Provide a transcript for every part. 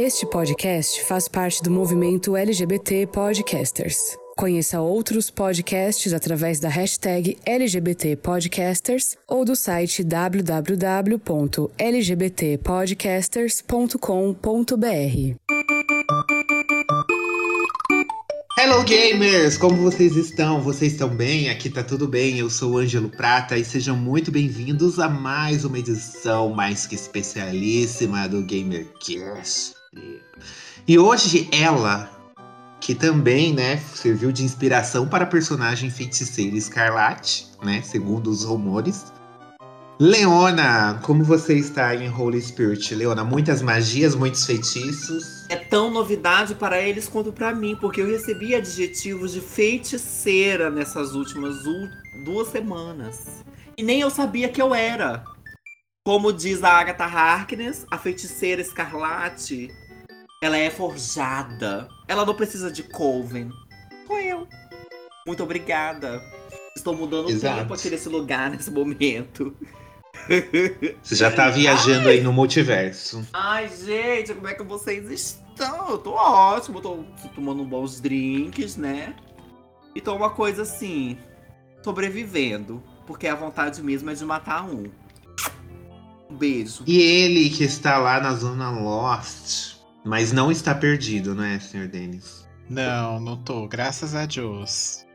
Este podcast faz parte do movimento LGBT Podcasters. Conheça outros podcasts através da hashtag LGBT Podcasters ou do site www.lgbtpodcasters.com.br. Hello gamers, como vocês estão? Vocês estão bem? Aqui tá tudo bem. Eu sou o Ângelo Prata e sejam muito bem-vindos a mais uma edição mais que especialíssima do GamerCast. E hoje ela, que também, né, serviu de inspiração para a personagem feiticeira Escarlate, né, segundo os rumores. Leona, como você está em Holy Spirit? Leona, muitas magias, muitos feitiços. É tão novidade para eles quanto para mim, porque eu recebi adjetivos de feiticeira nessas últimas duas semanas. E nem eu sabia que eu era. Como diz a Agatha Harkness, a feiticeira escarlate, ela é forjada. Ela não precisa de Coven. Sou eu. Muito obrigada. Estou mudando o tempo aqui nesse lugar, nesse momento. Você já tá viajando Ai. aí no multiverso. Ai, gente, como é que vocês estão? Eu tô ótimo, tô tomando bons drinks, né? E tô uma coisa assim, sobrevivendo. Porque a vontade mesmo é de matar um. Um beijo. E ele que está lá na zona Lost, mas não está perdido, né, senhor Denis? Não, não tô, graças a Deus.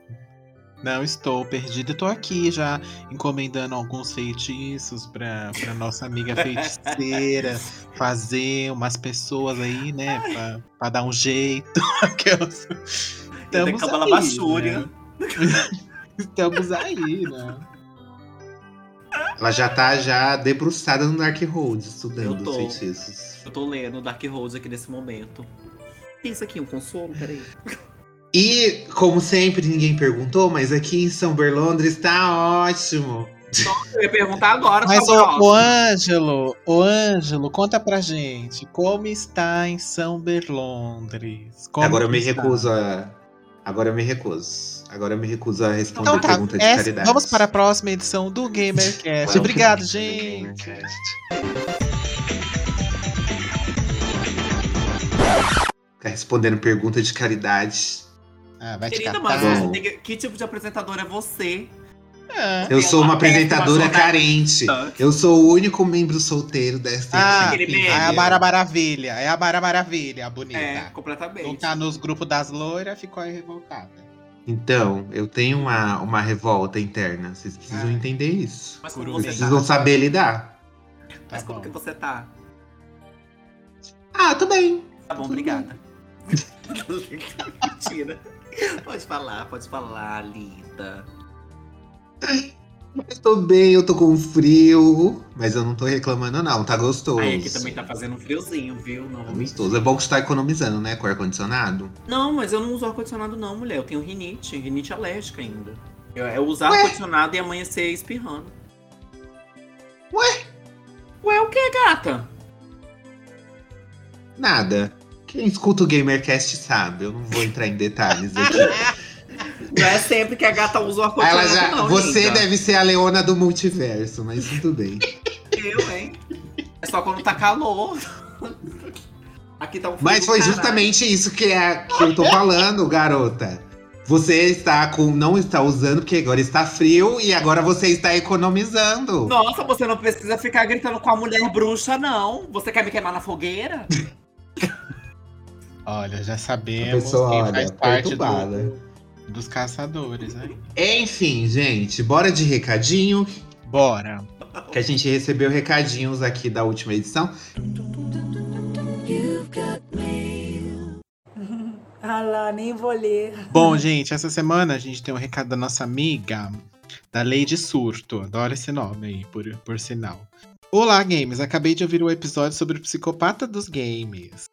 Não estou perdido, estou aqui já encomendando alguns feitiços para para nossa amiga feiticeira fazer umas pessoas aí, né, para dar um jeito. Estamos aí, né? Estamos aí, né? Ela já tá já debruçada no Dark Road, estudando os feitiços. Eu tô lendo Dark Road aqui nesse momento. Isso aqui, um consolo? Peraí. E, como sempre, ninguém perguntou, mas aqui em São Berlondres tá ótimo. eu ia perguntar agora. Mas o, o Ângelo, o Ângelo, conta pra gente como está em São Berlondres. Como agora eu me está? recuso a. Agora eu me recuso. Agora eu me recuso a responder então, tá. pergunta de caridade. Vamos para a próxima edição do GamerCast. Obrigado, gente. Tá respondendo pergunta de caridade. Ah, vai Querida, mas que, que tipo de apresentador é você? É. Eu sou uma apresentadora carente. Eu sou o único membro solteiro dessa ah, equipe. É a Mara Maravilha. É a Mara Maravilha, a bonita. É, completamente. Não tá nos grupos das loiras, ficou aí revoltada. Então, eu tenho uma, uma revolta interna. Vocês precisam ah. entender isso. Mas como Vocês precisam tá? saber lidar. Mas tá como que você tá? Ah, tô bem. Tá bom, obrigada. Mentira. Pode falar, pode falar, Lita. Estou bem, eu tô com frio, mas eu não tô reclamando não, tá gostoso. Aí aqui também tá fazendo um friozinho, viu? Não, tá gostoso. É bom que você tá economizando, né, com ar-condicionado? Não, mas eu não uso ar-condicionado não, mulher. Eu tenho rinite, rinite alérgica ainda. Eu, eu usar ar-condicionado e amanhecer espirrando. Ué? Ué, o que, gata? Nada. Quem escuta o GamerCast sabe, eu não vou entrar em detalhes aqui. Não é sempre que a gata usa o não. Você linda. deve ser a leona do multiverso, mas tudo bem. Eu, hein? É só quando tá calor. Aqui tá um Mas foi justamente isso que, é, que eu tô falando, garota. Você está com. não está usando, porque agora está frio e agora você está economizando. Nossa, você não precisa ficar gritando com a mulher bruxa, não. Você quer me queimar na fogueira? Olha, já sabemos pessoa, quem faz olha, parte do, dos caçadores, né? Enfim, gente, bora de recadinho. Bora. Que a gente recebeu recadinhos aqui da última edição. ah lá, nem vou ler. Bom, gente, essa semana a gente tem um recado da nossa amiga, da Lady Surto. Adoro esse nome aí, por, por sinal. Olá, games! Acabei de ouvir o episódio sobre o psicopata dos games.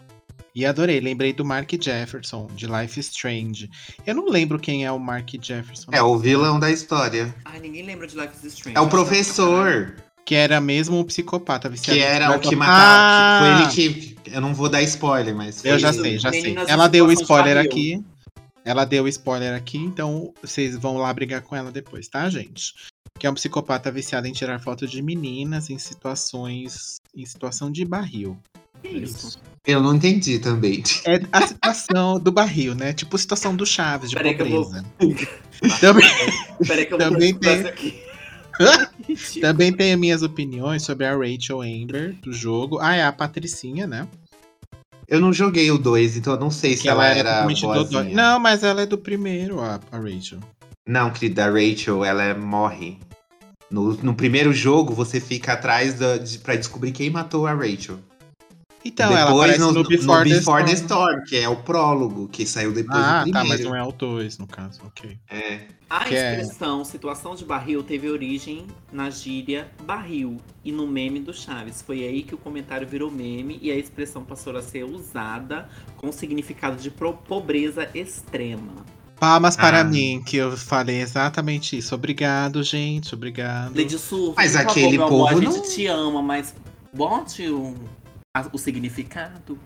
E adorei, lembrei do Mark Jefferson, de Life is Strange. Eu não lembro quem é o Mark Jefferson. É o vilão da história. Ai, ninguém lembra de Life is Strange. É o professor. Que era mesmo um psicopata viciado. Que era o que matava. Ah! Foi ele que. Eu não vou dar spoiler, mas. Eu já sei, já sei. Ela deu o spoiler aqui. Ela deu o spoiler aqui, então vocês vão lá brigar com ela depois, tá, gente? Que é um psicopata viciado em tirar fotos de meninas em situações. em situação de barril. Que isso? Eu não entendi também. É a situação do barril, né? Tipo a situação do Chaves, de Peraí que eu vou- pobreza. Também, Peraí que eu vou Também procurar tem- isso aqui. também tenho minhas opiniões sobre a Rachel Amber do jogo. Ah, é a Patricinha, né? Eu não joguei o 2, então eu não sei se Que ela, era boazinha. Não, mas ela é do primeiro, a, a Rachel. Não, querida, a Rachel, ela é- morre. No, no primeiro jogo, você fica atrás da, de, pra descobrir quem matou a Rachel. Então, ela depois aparece no, no Before, the, Storm. Storm, que é o prólogo, que saiu depois Ah, do tá, primeiro. mas não é o 2, no caso, ok. É. A Que é- expressão situação de barril teve origem na gíria barril e no meme do Chaves. Foi aí que o comentário virou meme e a expressão passou a ser usada com significado de pobreza extrema. Palmas para Ah. mim, que eu falei exatamente isso. Obrigado, gente, obrigado. Lady Surf, Mas aquele favor, meu amor, povo a gente não- te ama, mas bote o, a- o significado.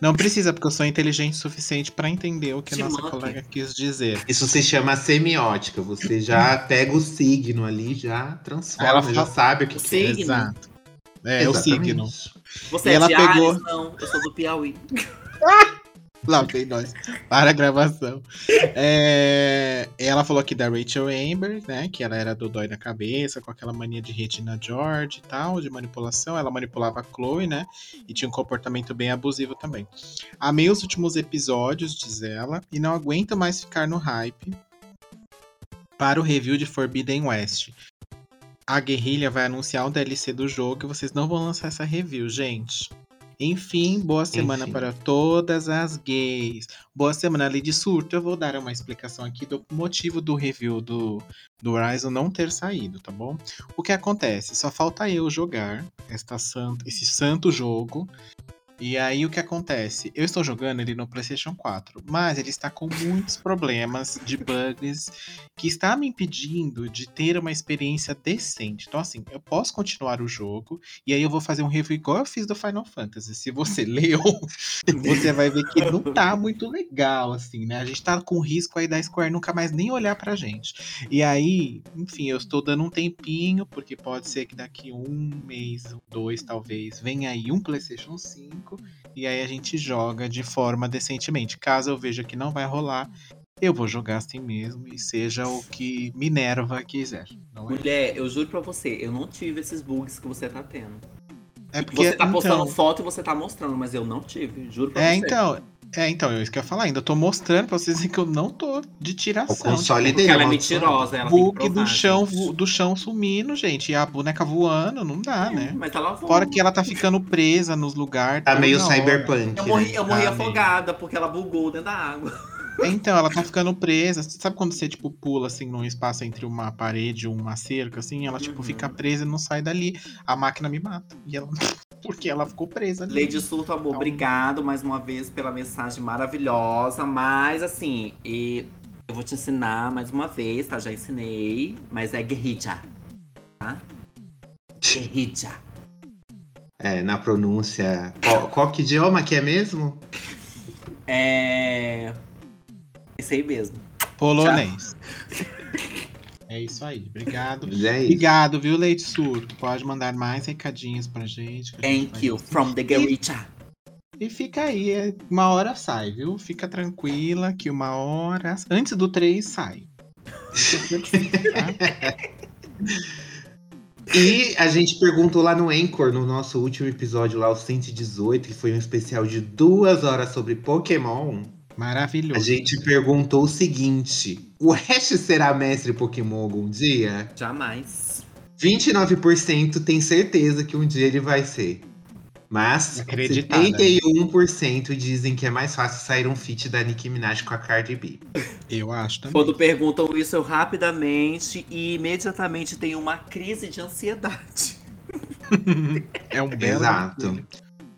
Não precisa, porque eu sou inteligente o suficiente pra entender o que a nossa manque. colega quis dizer. Isso se chama semiótica. Você já pega o signo ali, já transforma, Ela já sabe o que, O que é. signo? Exato. É, o Exatamente. signo. Você E é ela de pegou- Ares? Não, eu sou do Piauí. Lá vem nós. Para a gravação. É, ela falou aqui da Rachel Amber, né? Que ela era do dói na cabeça, com aquela mania de Regina George e tal, de manipulação. Ela manipulava a Chloe, né? E tinha um comportamento bem abusivo também. Amei os últimos episódios, diz ela, e não aguento mais ficar no hype para o review de Forbidden West. A guerrilha vai anunciar um DLC do jogo e vocês não vão lançar essa review, gente. Enfim, boa semana Enfim. para todas as gays. Boa semana, Lady Surto. Eu vou dar uma explicação aqui do motivo do review do, do Horizon não ter saído, tá bom? O que acontece? Só falta eu jogar esta santa, esse santo jogo. E aí o que acontece? Eu estou jogando ele no PlayStation 4, mas ele está com muitos problemas de bugs que está me impedindo de ter uma experiência decente. Então, assim, eu posso continuar o jogo e aí eu vou fazer um review igual eu fiz do Final Fantasy. Se você leu, você vai ver que não tá muito legal, assim, né? A gente tá com risco aí da Square nunca mais nem olhar pra gente. E aí, enfim, eu estou dando um tempinho, porque pode ser que daqui um mês, dois talvez, venha aí um PlayStation 5 e aí a gente joga de forma decentemente. Caso eu veja que não vai rolar, eu vou jogar assim mesmo e seja o que Minerva quiser. É? Mulher, eu juro pra você, eu não tive esses bugs que você tá tendo. É porque Você tá postando então, foto e você tá mostrando, mas eu não tive, juro pra é você. então, é então, é isso que eu ia falar ainda. Eu tô mostrando pra vocês que eu não tô de tiração. O console tipo, Porque ela é dele. mentirosa, ela provar, do chão, do chão sumindo, gente. E a boneca voando, não dá, né? Mas ela voa. Fora que ela tá ficando presa nos lugares. Tá meio cyberpunk. Eu morri, né? eu morri Tá afogada porque ela bugou dentro da água. Então, ela tá ficando presa. Sabe quando você, tipo, pula, assim, num espaço entre uma parede e uma cerca, assim? Ela, tipo, Uhum. fica presa e não sai dali. A máquina me mata. E ela... Porque ela ficou presa ali. Lady Surto, amor, Então- obrigado mais uma vez pela mensagem maravilhosa. Mas assim, e eu vou te ensinar mais uma vez, tá? Já ensinei, mas é guerrilla. Tá? Guerrilla. É, na pronúncia. Qual, qual que idioma que é mesmo? É. Esse aí mesmo. Polonês. É isso aí. Obrigado. É isso. Obrigado, viu, Leite Surto? Pode mandar mais recadinhos pra gente. gente Thank vai you from the guerrilla. E fica aí, é- uma hora sai, viu? Fica tranquila que uma hora. Antes do 3 sai. E a gente perguntou lá no Anchor, no nosso último episódio lá, o 118, que foi um especial de duas horas sobre Pokémon. Maravilhoso. A gente perguntou o seguinte: o Ash será mestre Pokémon algum dia? Jamais. 29% tem certeza que um dia ele vai ser. Mas Acreditada. 71% dizem que é mais fácil sair um feat da Nicki Minaj com a Cardi B. Eu acho também. Quando perguntam isso, eu rapidamente e imediatamente tenho uma crise de ansiedade. É um belo. Exato.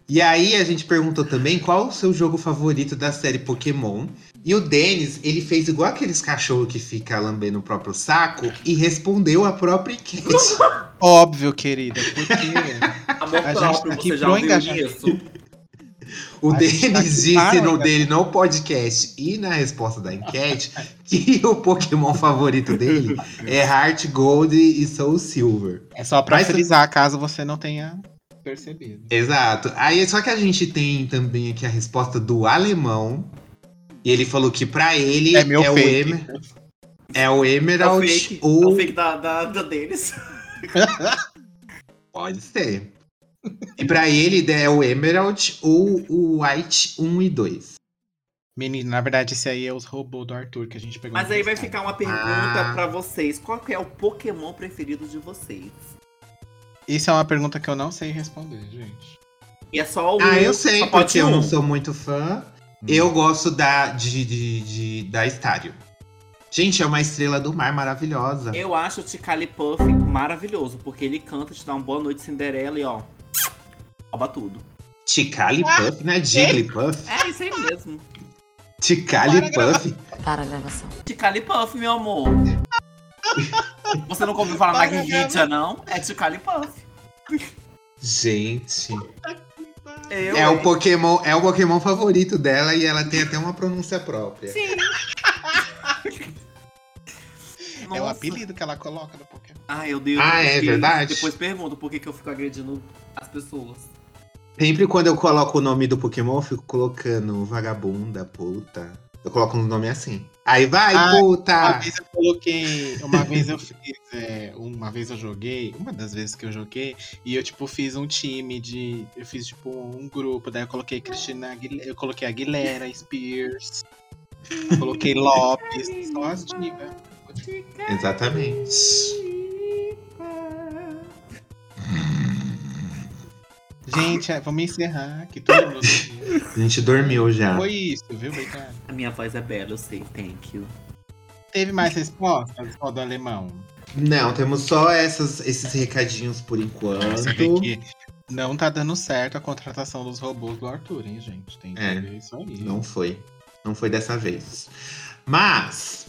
E aí a gente perguntou também qual o seu jogo favorito da série Pokémon. E o Denis, ele fez igual aqueles cachorros que fica lambendo o próprio saco e respondeu a própria enquete. Óbvio, querida. Porque Amor A gente próprio, tá aqui você já pro isso? O A gente tá Denis aqui disse para no o dele no podcast e na resposta da enquete que o Pokémon favorito dele é Heart Gold e Soul Silver. é só pra Mas- frisar, caso você não tenha percebido. Exato. Aí só que a gente tem também aqui a resposta do alemão. E ele falou que pra ele É é, o. Emer, é o É o Emerald fake, é ou o fake da, da, da deles. pode ser. E pra ele é o Emerald ou o White 1 e 2. Menino, na verdade, esse aí é os robôs do Arthur que a gente pegou. Mas aí vai ficar uma pergunta Ah. pra vocês. Qual que é o Pokémon preferido de vocês? Isso é uma pergunta que eu não sei responder, gente. E é só o Ah, eu sei, só pode porque eu um. não sou muito fã. Eu gosto da, de, de, de- da Estário. Gente, é uma estrela do mar maravilhosa. Eu acho o Ticalipuff maravilhoso, porque ele canta, te dá uma boa noite Cinderela e ó. Rouba tudo. Ticalipuff, né? Jigglypuff. É isso aí mesmo. Ticalipuff. Para a gravação. Ticalipuff, meu amor. Você nunca ouviu falar na Guivitia, não? É Ticalipuff. Gente. Eu, É o? Pokémon, é o Pokémon favorito dela e ela tem até uma pronúncia própria. Sim. É o apelido que ela coloca no Pokémon. Ai, eu Deus. Ah, é depois- verdade? Depois pergunto por que, que eu fico agredindo as pessoas. Sempre quando eu coloco o nome do Pokémon, eu fico colocando vagabunda, puta. Eu coloco um nome assim. Aí vai, Ah, Uma puta! vez eu coloquei. Uma vez eu fiz. é, uma vez eu joguei. Uma das vezes que eu joguei. E eu, tipo, fiz um time de. Eu fiz, tipo, um grupo. Daí eu coloquei Cristina Aguilera. Eu coloquei Aguilera, Spears. coloquei Lopes. Só as divas. Exatamente. Gente, é, vamos encerrar. Que todo mundo. A gente dormiu já. Foi isso, viu? Obrigado. A minha voz é bela, eu sei. Thank you. Teve mais respostas? Só do alemão. Não, temos só essas, esses recadinhos por Você vê enquanto. que não tá dando certo a contratação dos robôs do Arthur, hein, gente? Tem que É, ver isso aí. Não foi. Não foi dessa vez. Mas,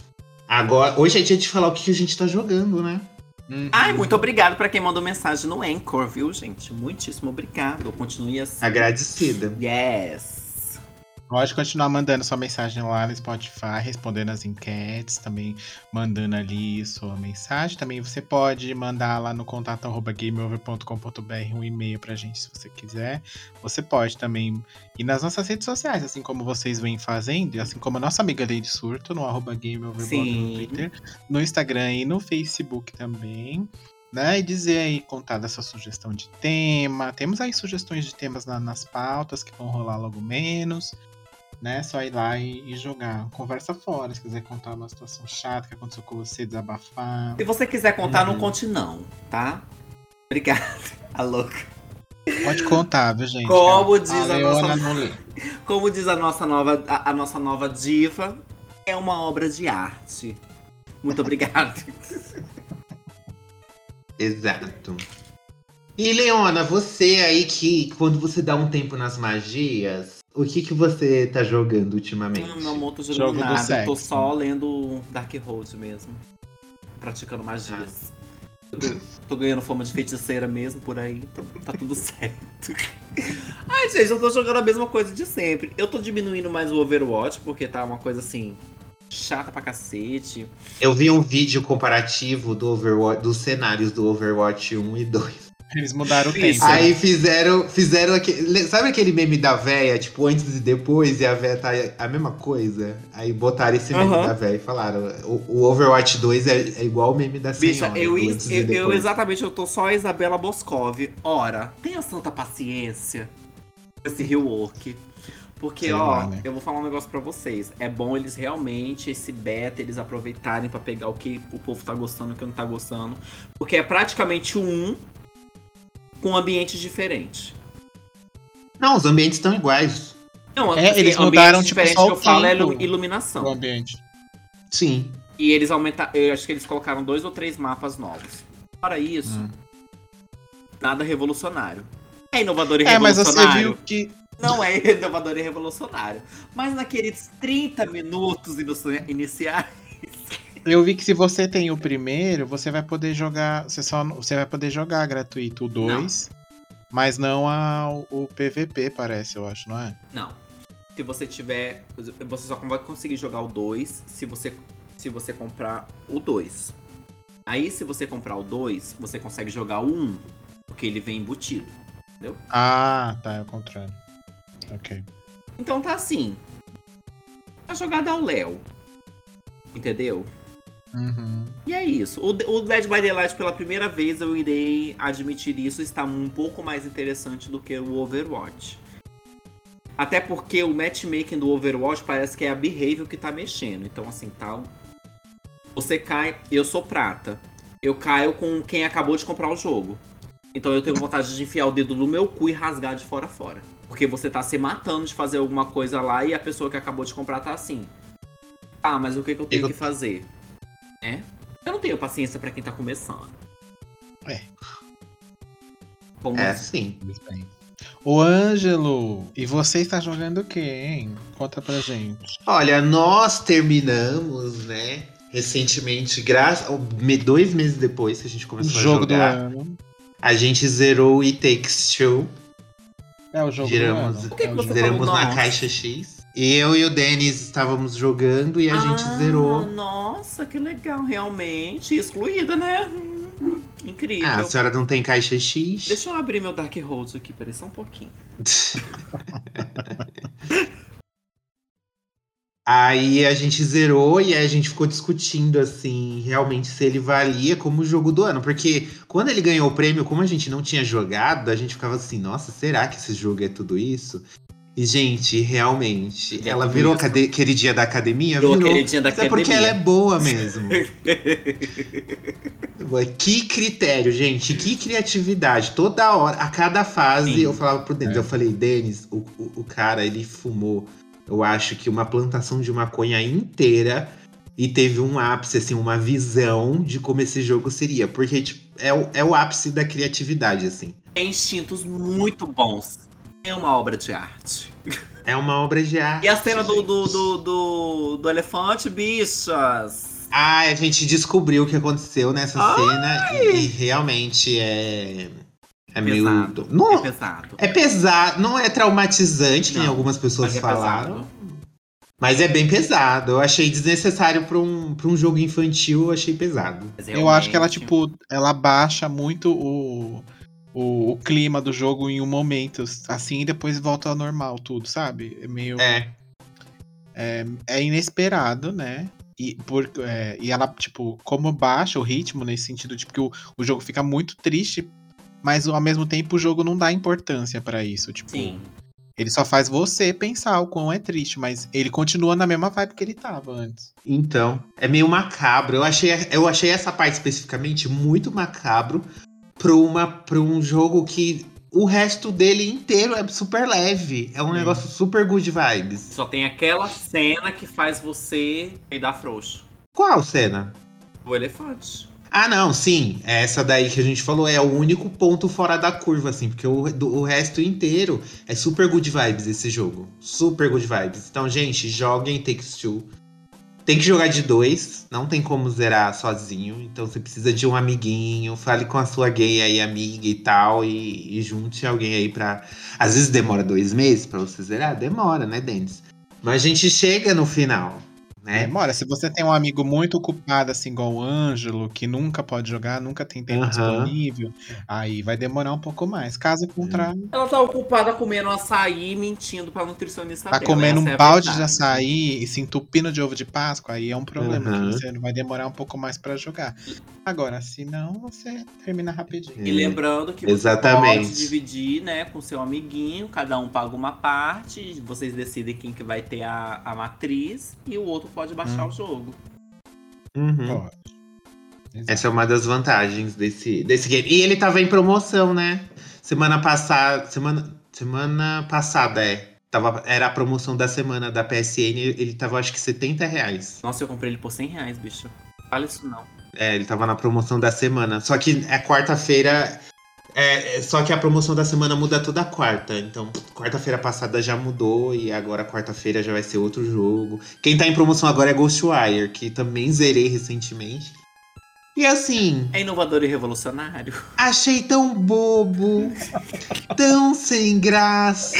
agora. Hoje é dia de falar o que que a gente tá jogando, né? Uhum. Ai, muito obrigado pra quem mandou mensagem no Anchor, viu, gente? Muitíssimo obrigado. Continue assim. Agradecida. Yes. Pode continuar mandando sua mensagem lá no Spotify, respondendo as enquetes, também mandando ali sua mensagem. Também você pode mandar lá no contato arroba gameover.com.br um e-mail pra gente se você quiser. Você pode também ir nas nossas redes sociais, assim como vocês vêm fazendo, e assim como a nossa amiga Lady Surto, no arroba gameoverblog Sim. no Twitter, no Instagram e no Facebook também. Né, e dizer aí, contar da sua sugestão de tema. Temos aí sugestões de temas na- nas pautas que vão rolar logo menos né? Só ir lá e, e jogar. Conversa fora, se quiser contar uma situação chata que aconteceu com você, desabafar. Se você quiser contar, não Uhum. conte não, tá? Obrigado. A louca. Pode contar, viu, gente? Como diz a a nossa- não lê. Como diz a nossa nova, a, a nossa nova diva, é uma obra de arte. Muito obrigado. Exato. E Leona, você aí que quando você dá um tempo nas magias, o que que você tá jogando ultimamente? Não, meu amor, tô Jogo jogando do nada. Eu tô só lendo Dark Road mesmo. Praticando magias. Tô, tô ganhando fama de feiticeira mesmo por aí, então tá tudo certo. Ai, gente, eu tô jogando a mesma coisa de sempre. Eu tô diminuindo mais o Overwatch, porque tá uma coisa assim. Chata pra cacete. Eu vi um vídeo comparativo do Overwatch, dos cenários do Overwatch 1 e 2. Eles mudaram o tempo. Aí fizeram, fizeram aquele, sabe aquele meme da véia, tipo antes e depois e a véia tá a mesma coisa? Aí botaram esse meme Aham. da véia e falaram, o, o Overwatch 2 é, é igual o meme da Bicha, senhora. eu, eu, e eu, exatamente, eu tô só a Isabela Boscov. Ora, tenha santa paciência com esse rework. Porque, Sei ó, lá, né? eu vou falar um negócio pra vocês. É bom eles realmente, esse beta, eles aproveitarem pra pegar o que o povo tá gostando e o que não tá gostando. Porque é praticamente um com ambientes diferentes. Não, os ambientes estão iguais. Não, É, assim, eles mudaram, tipo, só que o eu falo é iluminação. O ambiente. Sim. E eles aumentaram. Eu acho que eles colocaram dois ou três mapas novos. Fora isso, Hum. nada revolucionário. É inovador e É, mas você revolucionário. viu que. Não é inovador e revolucionário. Mas naqueles 30 minutos inici- iniciais. Eu vi que se você tem o primeiro, você vai poder jogar. Você só você vai poder jogar gratuito o 2. Mas não a, o PVP, parece, eu acho, não é? Não. Se você tiver. Você só vai conseguir jogar o 2 se você, se você comprar o 2. Aí, se você comprar o 2, você consegue jogar o 1. porque ele vem embutido. Ah, tá, é o contrário. Ok. Então tá assim. A jogada é o Léo. Entendeu? Uhum. E é isso. O, o Dead by Daylight, pela primeira vez, eu irei admitir isso, está um pouco mais interessante do que o Overwatch. Até porque o matchmaking do Overwatch parece que é a Behavior que tá mexendo. Então, assim, tal. Você cai. Eu sou prata. Eu caio com quem acabou de comprar o jogo. Então eu tenho vontade de enfiar o dedo no meu cu e rasgar de fora a fora. Porque você tá se matando de fazer alguma coisa lá e a pessoa que acabou de comprar tá assim. Ah, mas o que, que eu tenho Eu- que fazer? É? Eu não tenho paciência pra quem tá começando. É. Como É assim? sim. O Ângelo, e você está jogando o quê, hein? Conta pra gente. Olha, nós terminamos, né? Recentemente, graças dois meses depois que a gente O começou jogo a do jogar, ano. a gente zerou o It Takes Two. É o jogo Giramos- do ano. Por que É o que Zeramos falou na caixa X. Eu e o Denis estávamos jogando e a gente Ah, zerou. Nossa, que legal, realmente. Excluída, né? Hum, Incrível. Ah, a senhora não tem caixa X? Deixa eu abrir meu Dark Roads aqui, peraí só um pouquinho. Aí a gente zerou e a gente ficou discutindo assim, realmente se ele valia como jogo do ano, porque quando ele ganhou o prêmio, como a gente não tinha jogado, a gente ficava assim, nossa, será que esse jogo é tudo isso? E gente, realmente, É ela virou cade- queridinha da academia, Virou virou. queridinha da Mas é porque academia. ela é boa mesmo. que critério, gente, que criatividade. Toda hora, a cada fase, Sim. eu falava pro Denis, É. eu falei, Denis, o, o, o cara, ele fumou, eu acho que uma plantação de maconha inteira e teve um ápice, assim, uma visão de como esse jogo seria. Porque, tipo, é o, é o ápice da criatividade, assim. Tem instintos muito bons. É uma obra de arte. É uma obra de arte. E a cena do, do, do, do, do elefante, bichas. Ah, a gente descobriu o que aconteceu nessa Ai! cena e, e realmente é. É meio. Pesado. Não, É pesado. é pesado, não é traumatizante, que nem algumas pessoas Mas é falaram. pesado. Mas é bem pesado. Eu achei desnecessário pra um, pra um jogo infantil, eu achei pesado. Eu acho que ela, tipo, ela baixa muito o, o, o clima do jogo em um momento, assim, e depois volta ao normal tudo, sabe? É meio. É. é inesperado, né? E, por, é, e ela, tipo, como baixa o ritmo nesse sentido, tipo, que o, o jogo fica muito triste, mas ao mesmo tempo o jogo não dá importância pra isso. Tipo, Sim. ele só faz você pensar o quão é triste, mas ele continua na mesma vibe que ele tava antes. Então, é meio macabro. Eu achei, eu achei essa parte especificamente muito macabro pra, uma, pra um jogo que o resto dele inteiro é super leve. É um Sim. negócio super good vibes. Só tem aquela cena que faz você dar frouxo. Qual cena? O elefante. Ah, não, sim. Essa daí que a gente falou é o único ponto fora da curva, assim, porque o, do- o resto inteiro é super good vibes esse jogo. Super good vibes. Então, gente, joguem Takes Two. Tem que jogar de dois, não tem como zerar sozinho. Então você precisa de um amiguinho, fale com a sua gay aí, amiga e tal, e, e junte alguém aí pra. Às vezes demora dois meses pra você zerar, demora, né, Denis? Mas a gente chega no final, né? Demora, se você tem um amigo muito ocupado, assim, igual o Ângelo, que nunca pode jogar, nunca tem tempo Aham. disponível, aí vai demorar um pouco mais. Caso contrário, Ela tá ocupada comendo açaí e mentindo pra nutricionista tá dela. comendo um é a balde de açaí e se entupindo de ovo de Páscoa, aí é um problema, que você vai demorar um pouco mais pra jogar. Agora, se não, você termina rapidinho. E lembrando que você Exatamente. pode dividir, né, com seu amiguinho, cada um paga uma parte, vocês decidem quem que vai ter a, a matriz e o outro pode baixar Hum. o jogo. Uhum. Pode. Exato. Essa é uma das vantagens desse, desse game. E ele tava em promoção, né? Semana passada. Semana, semana passada, é. Tava, era a promoção da semana da PSN. Ele tava, acho que, 70 reais. Nossa, eu comprei ele por 100 reais, bicho. Fala isso não. É, ele tava na promoção da semana. Só que é quarta-feira. É, é, só que a promoção da semana muda toda quarta. Então, quarta-feira passada já mudou e agora quarta-feira já vai ser outro jogo. Quem tá em promoção agora é Ghostwire, que também zerei recentemente. E assim, É inovador e revolucionário. Achei tão bobo, tão sem graça.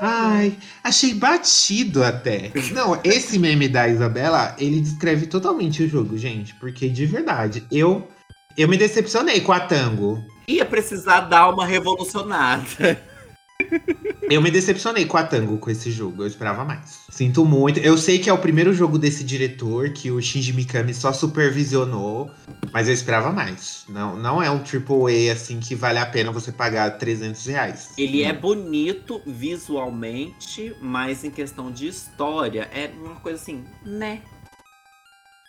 Ai, achei batido até. Não, esse meme da Isabela, ele descreve totalmente o jogo, gente. Porque de verdade, eu eu me decepcionei com a Tango. Ia precisar dar uma revolucionada. Eu me decepcionei com a Tango com esse jogo, eu esperava mais. Sinto muito. Eu sei que é o primeiro jogo desse diretor que o Shinji Mikami só supervisionou, mas eu esperava mais. Não, não é um AAA assim que vale a pena você pagar 300 reais. Ele é bonito visualmente, mas em questão de história, é uma coisa assim, né?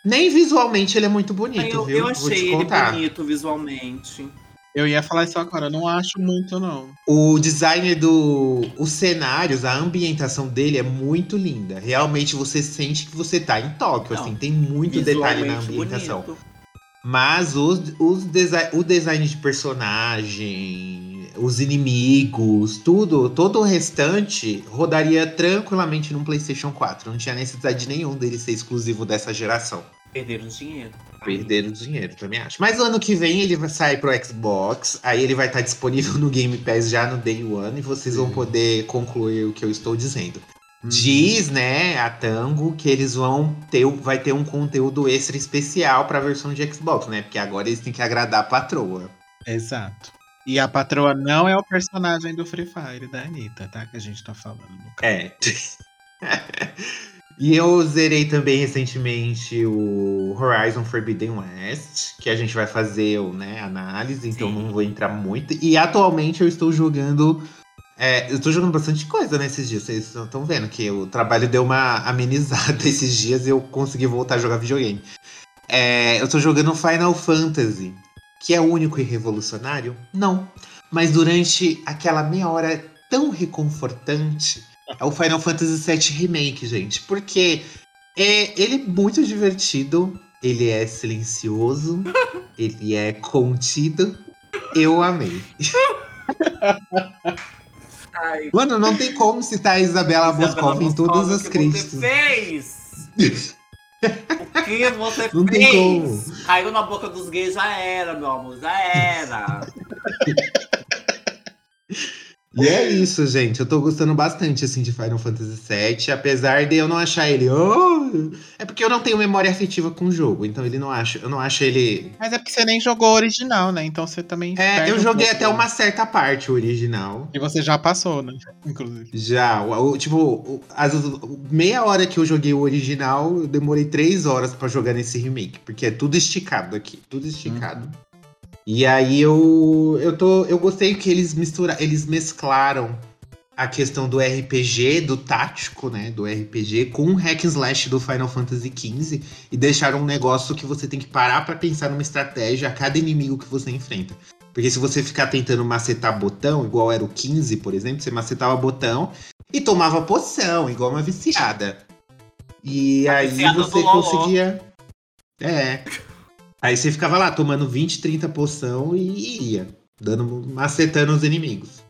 Nem visualmente ele é muito bonito, eu, viu? eu Vou te achei ele contar. bonito visualmente. Eu ia falar isso agora, eu não acho muito, não. O design do. Os cenários, a ambientação dele é muito linda. Realmente você sente que você tá em Tóquio, Não, assim, tem muito detalhe na ambientação. bonito. Mas os, os desi- o design de personagem, os inimigos, tudo, todo o restante rodaria tranquilamente num PlayStation 4. Não tinha necessidade nenhum dele ser exclusivo dessa geração. Perderam dinheiro. Perderam dinheiro, também acho. Mas ano que vem ele vai sair pro Xbox, aí ele vai estar disponível no Game Pass já no Day One e vocês vão poder concluir o que eu estou dizendo. Uhum. Diz, né, a Tango que eles vão ter, vai ter um conteúdo extra especial pra versão de Xbox, né? Porque agora eles têm que agradar a patroa. Exato. E a patroa não é o personagem do Free Fire da Anitta, tá? Que a gente tá falando. no. É. e eu zerei também recentemente o Horizon Forbidden West, que a gente vai fazer né, análise, então Sim. não vou entrar muito. E atualmente eu estou jogando. é, eu estou jogando bastante coisa nesses dias. Vocês estão vendo que o trabalho deu uma amenizada esses dias e eu consegui voltar a jogar videogame. É, eu estou jogando Final Fantasy, que é único e revolucionário? Não. Mas durante aquela meia hora tão reconfortante, é o Final Fantasy VII Remake, gente. Porque é, ele é muito divertido, ele é silencioso, ele é contido. Eu amei. Ai, Mano, não tem como citar a Isabela Boscov em todas as críticas. Você fez? o que você Não fez? tem como. Caiu na boca dos gays, já era, meu amor, já era. E é isso, gente. Eu tô gostando bastante, assim, de Final Fantasy VII. Apesar de eu não achar ele... Oh! É porque eu não tenho memória afetiva com o jogo. Então ele não acho... Eu não acho ele... Mas é porque você nem jogou o original, né? Então você também. É, eu um joguei pouco. até uma certa parte o original. E você já passou, né? Inclusive. Já, o, o- tipo, o- as, o- meia hora que eu joguei o original, eu demorei três horas pra jogar nesse remake, porque é tudo esticado aqui, tudo esticado. E aí eu eu tô eu gostei que eles mistura, eles mesclaram a questão do RPG, do tático, né, do RPG com o hack and slash do Final Fantasy XV e deixaram um negócio que você tem que parar pra pensar numa estratégia a cada inimigo que você enfrenta. Porque se você ficar tentando macetar botão, igual era o 15, por exemplo, você macetava botão e tomava poção, igual uma viciada. E A aí você conseguia. É. Aí você ficava lá tomando 20, 30 poção e ia, dando, macetando os inimigos.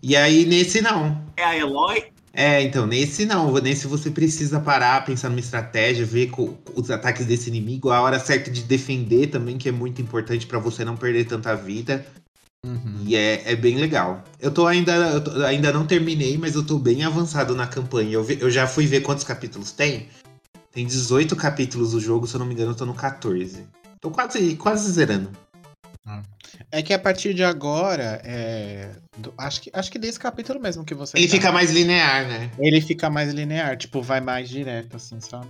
E aí nesse não. É a Eloy? É, então, nesse não. Nesse você precisa parar, pensar numa estratégia, ver co- os ataques desse inimigo, a hora certa de defender também, que é muito importante pra você não perder tanta vida. Uhum. E é, é bem legal. Eu tô ainda. eu tô- ainda não terminei, mas eu tô bem avançado na campanha. Eu, vi- eu já fui ver quantos capítulos tem. Tem 18 capítulos o jogo, se eu não me engano, eu tô no 14. Tô quase, quase zerando. É que a partir de agora, é, do- acho, que, acho que desse capítulo mesmo que você. Ele tá, fica mais linear, né? Ele fica mais linear, tipo, vai mais direto, assim, sabe?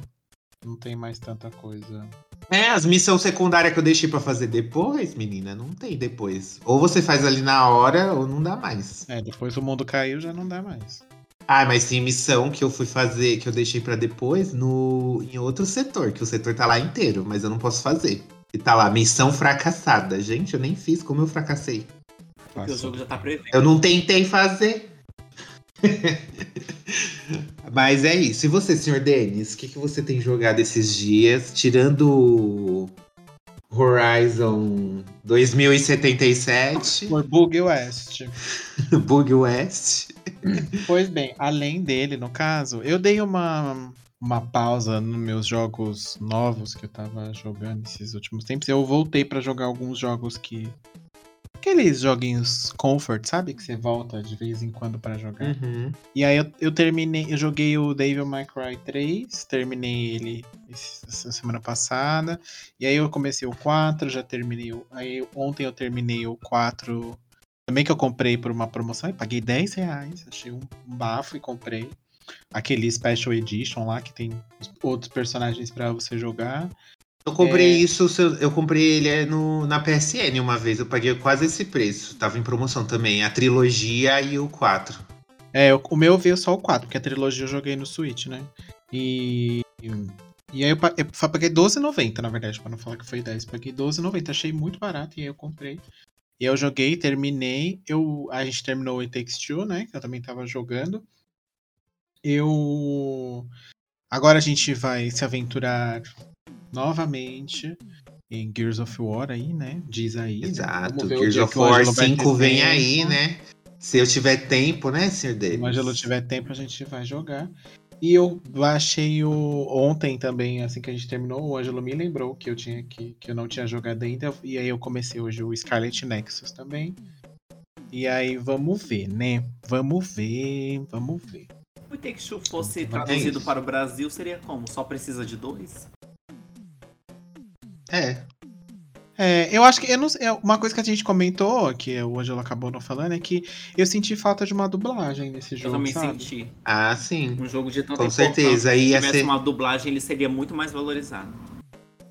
Não tem mais tanta coisa. É, as missões secundárias que eu deixei pra fazer depois, menina, não tem depois. Ou você faz ali na hora, ou não dá mais. É, depois o mundo caiu, já não dá mais. Ah, mas tem missão que eu fui fazer, que eu deixei pra depois, no em outro setor, que o setor tá lá inteiro, mas eu não posso fazer. E tá lá, missão fracassada. Gente, eu nem fiz, como eu fracassei. Porque o jogo já tá prevendo. Eu não tentei fazer. Mas é isso. E você, senhor Denis, o que, que você tem jogado esses dias? Tirando Horizon 2077, Por Bug West. Bug West. Pois bem, além dele, no caso, eu dei uma, uma pausa nos meus jogos novos que eu tava jogando esses últimos tempos. Eu voltei pra jogar alguns jogos que, aqueles joguinhos comfort, sabe? Que você volta de vez em quando pra jogar. Uhum. E aí eu, eu terminei, eu joguei o Devil May Cry 3, terminei ele essa semana passada. E aí eu comecei o 4, já terminei o. Aí ontem eu terminei o 4. Também que eu comprei por uma promoção e paguei 10 reais. Achei um bafo e comprei. Aquele Special Edition lá que tem os outros personagens pra você jogar. Eu comprei É. isso, eu, comprei ele é, no, na PSN uma vez, eu paguei quase esse preço. Tava em promoção também, a trilogia e o 4. É, o- o meu veio só o 4, porque a trilogia eu joguei no Switch, né? E. E aí eu, eu paguei R$12,90, na verdade, pra não falar que foi 10. Paguei R$12,90, achei muito barato e aí eu comprei. E eu joguei, terminei. Eu, a gente terminou o It Takes Two, né? Que eu também tava jogando. Eu. Agora a gente vai se aventurar novamente em Gears of War aí, né? Diz aí. né? Exato, o Gears of War Ângelo vai ter 5 vem tempo. aí, né? Se eu tiver tempo, né, Sr. Se Davis? o Ângelo tiver tempo, a gente vai jogar. E eu baixei o. Ontem também, assim que a gente terminou, o Ângelo me lembrou que eu tinha que, que eu não tinha jogado ainda. E aí eu comecei hoje o Scarlet Nexus também. E aí vamos ver, né? Vamos ver, vamos ver. O Take Two fosse traduzido para o Brasil, seria como? Só precisa de dois? É, É, eu acho que eu não, é, uma coisa que a gente comentou, que o Ângelo acabou não falando, é que eu senti falta de uma dublagem nesse Eu jogo. também sabe? senti. ah, sim. Um jogo de tanta Com certeza, Se tivesse ser- uma dublagem, ele seria muito mais valorizado.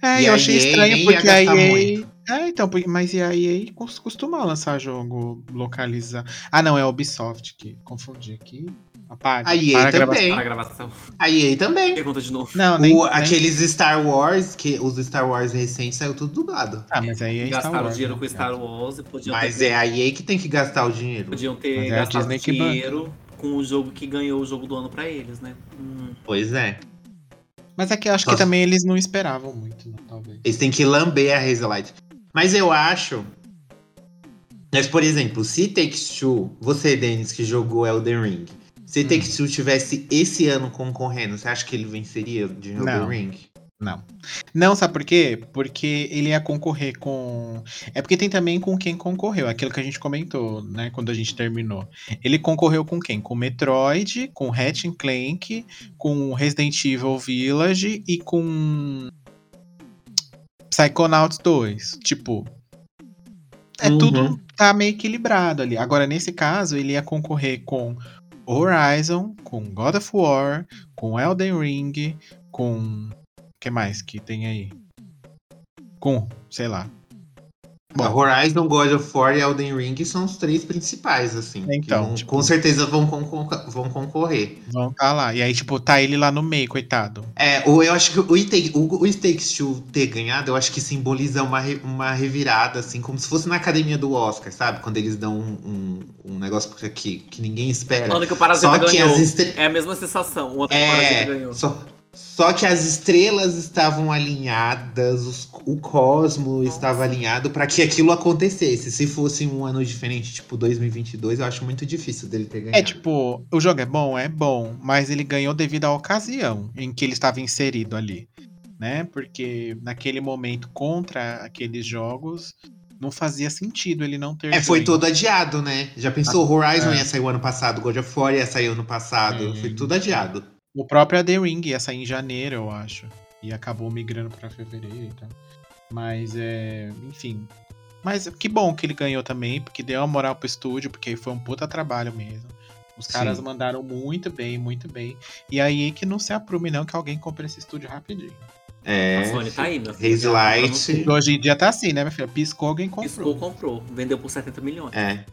É, E eu achei EA estranho porque a EA. muito. É, então, mas e a EA cos- costuma lançar jogo localizado. Ah, não, é a Ubisoft que confundi aqui. Apaga. A EA para também. Para a gravação. A EA também. Pergunta de novo. Não, nem, O- nem- aqueles Star Wars, que os Star Wars recentes saiu tudo dublado. Ah, mas aí é Star Gastaram Wars, dinheiro né? com Star Wars e podiam Mas ter, é a EA que tem que gastar o dinheiro. podiam ter Mas é gastado banca. dinheiro com o jogo que ganhou o jogo do ano pra eles, né? Hum, Pois é. Mas é que eu acho que também eles não esperavam muito, não, talvez. Eles têm que lamber a Razorlight. Mas eu acho. Mas, por exemplo, se Takes Two, você, Denis, que jogou Elden Ring, se Hum. Takes Two tivesse esse ano concorrendo, você acha que ele venceria de Não. Ring? Não. Não, sabe por quê? Porque ele ia concorrer com. É porque tem também com quem concorreu, aquilo que a gente comentou, né, quando a gente terminou. Ele concorreu com quem? Com Metroid, com Ratchet Clank, com Resident Evil Village e com Psychonauts 2. Tipo, é Uhum. tudo tá meio equilibrado ali. Agora, nesse caso, ele ia concorrer com Horizon, com God of War, com Elden Ring, com. Que mais que tem aí? Com, sei lá. Bom. A Horizon, God of War e Elden Ring são os três principais, assim. que Então, vão- tipo- Com certeza vão, concor- vão concorrer. Vão tá lá. E aí, tipo, tá ele lá no meio, coitado. É, o- eu acho que o, It o, o It Takes Two ter ganhado, eu acho que simboliza uma, uma revirada, assim, como se fosse na academia do Oscar, sabe? Quando eles dão um, um, um negócio que, que ninguém espera. O ano que o Parasita Só que ganhou. as estre- É a mesma sensação. O ano que o Parasita É, ganhou. só, só que as estrelas estavam alinhadas, os- o cosmo estava alinhado para que aquilo acontecesse. Se fosse um ano diferente, tipo 2022, eu acho muito difícil dele ter ganhado. É tipo, o jogo é bom? É bom. Mas ele ganhou devido à ocasião em que ele estava inserido ali. Né? Porque naquele momento, contra aqueles jogos, não fazia sentido ele não ter. É, foi ganho. todo adiado, né? Já pensou, Horizon É. ia sair o ano passado, God of War ia sair ano passado, Hum. foi tudo adiado. O próprio Elden Ring ia sair em janeiro, eu acho. E acabou migrando pra fevereiro e tal. Mas é. Enfim. Mas que bom que ele ganhou também, porque deu uma moral pro estúdio, porque foi um puta trabalho mesmo. Os caras Sim. mandaram muito bem, muito bem. E aí que não se aprume, não, que alguém compre esse estúdio rapidinho. É, A Sony tá aí, meu filho. Haze Light. Porque hoje em dia tá assim, né, minha filha? Piscou, alguém comprou. Piscou, comprou. Vendeu por 70 milhões. É.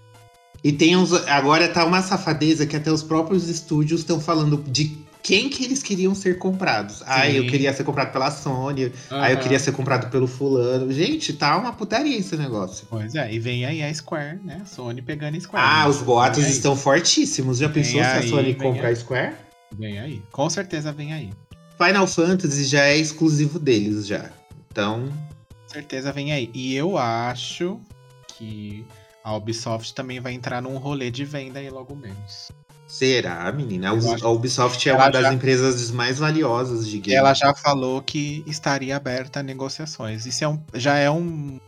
E tem uns. Agora tá uma safadeza que até os próprios estúdios estão falando de quem que eles queriam ser comprados. Ah, eu Sim. queria ser comprado pela Sony. Ah, eu queria ser comprado pelo fulano. Gente, tá uma putaria esse negócio. Pois é, e vem aí a Square, né? Sony pegando a Square. Ah, né? os boatos Vem aí, estão fortíssimos. Já pensou se a aí, Sony vem comprar aí. a Square? Vem aí. Com certeza vem aí. Final Fantasy já é exclusivo deles já. Então, Com certeza vem aí. E eu acho que a Ubisoft também vai entrar num rolê de venda aí logo menos. Será, menina? A Ubisoft é uma das já- empresas mais valiosas de games. Ela já falou que estaria aberta a negociações. Isso é um, já é um,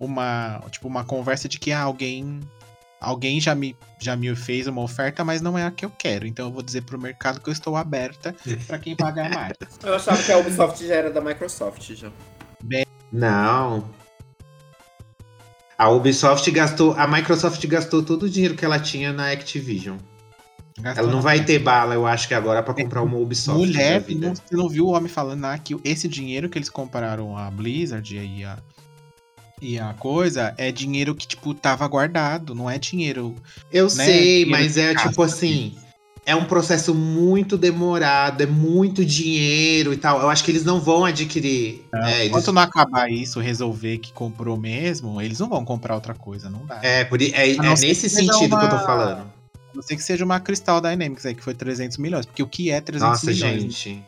uma, tipo, uma conversa de que ah, alguém alguém já me, já me fez uma oferta, mas não é a que eu quero. Então eu vou dizer pro mercado que eu estou aberta para quem pagar mais. Eu achava que a Ubisoft já era da Microsoft já. Não. A Ubisoft gastou. A Microsoft gastou todo o dinheiro que ela tinha na Activision. Ela não vai ter bala, eu acho que agora, pra comprar uma Ubisoft. Mulher, não, você não viu o homem falando ah, que esse dinheiro que eles compraram a Blizzard e a, e a coisa é dinheiro que, tipo, tava guardado, não é dinheiro. Eu né, sei, dinheiro mas é tipo assim. É um processo muito demorado, é muito dinheiro e tal. Eu acho que eles não vão adquirir. É, eles- Enquanto não acabar isso, resolver que comprou mesmo, eles não vão comprar outra coisa, não dá. é, por é, não é nesse sentido que eu tô uma- falando. Não ser que seja uma Crystal Dynamics aí, que foi 300 milhões. Porque o que é 300 Nossa, milhões? gente.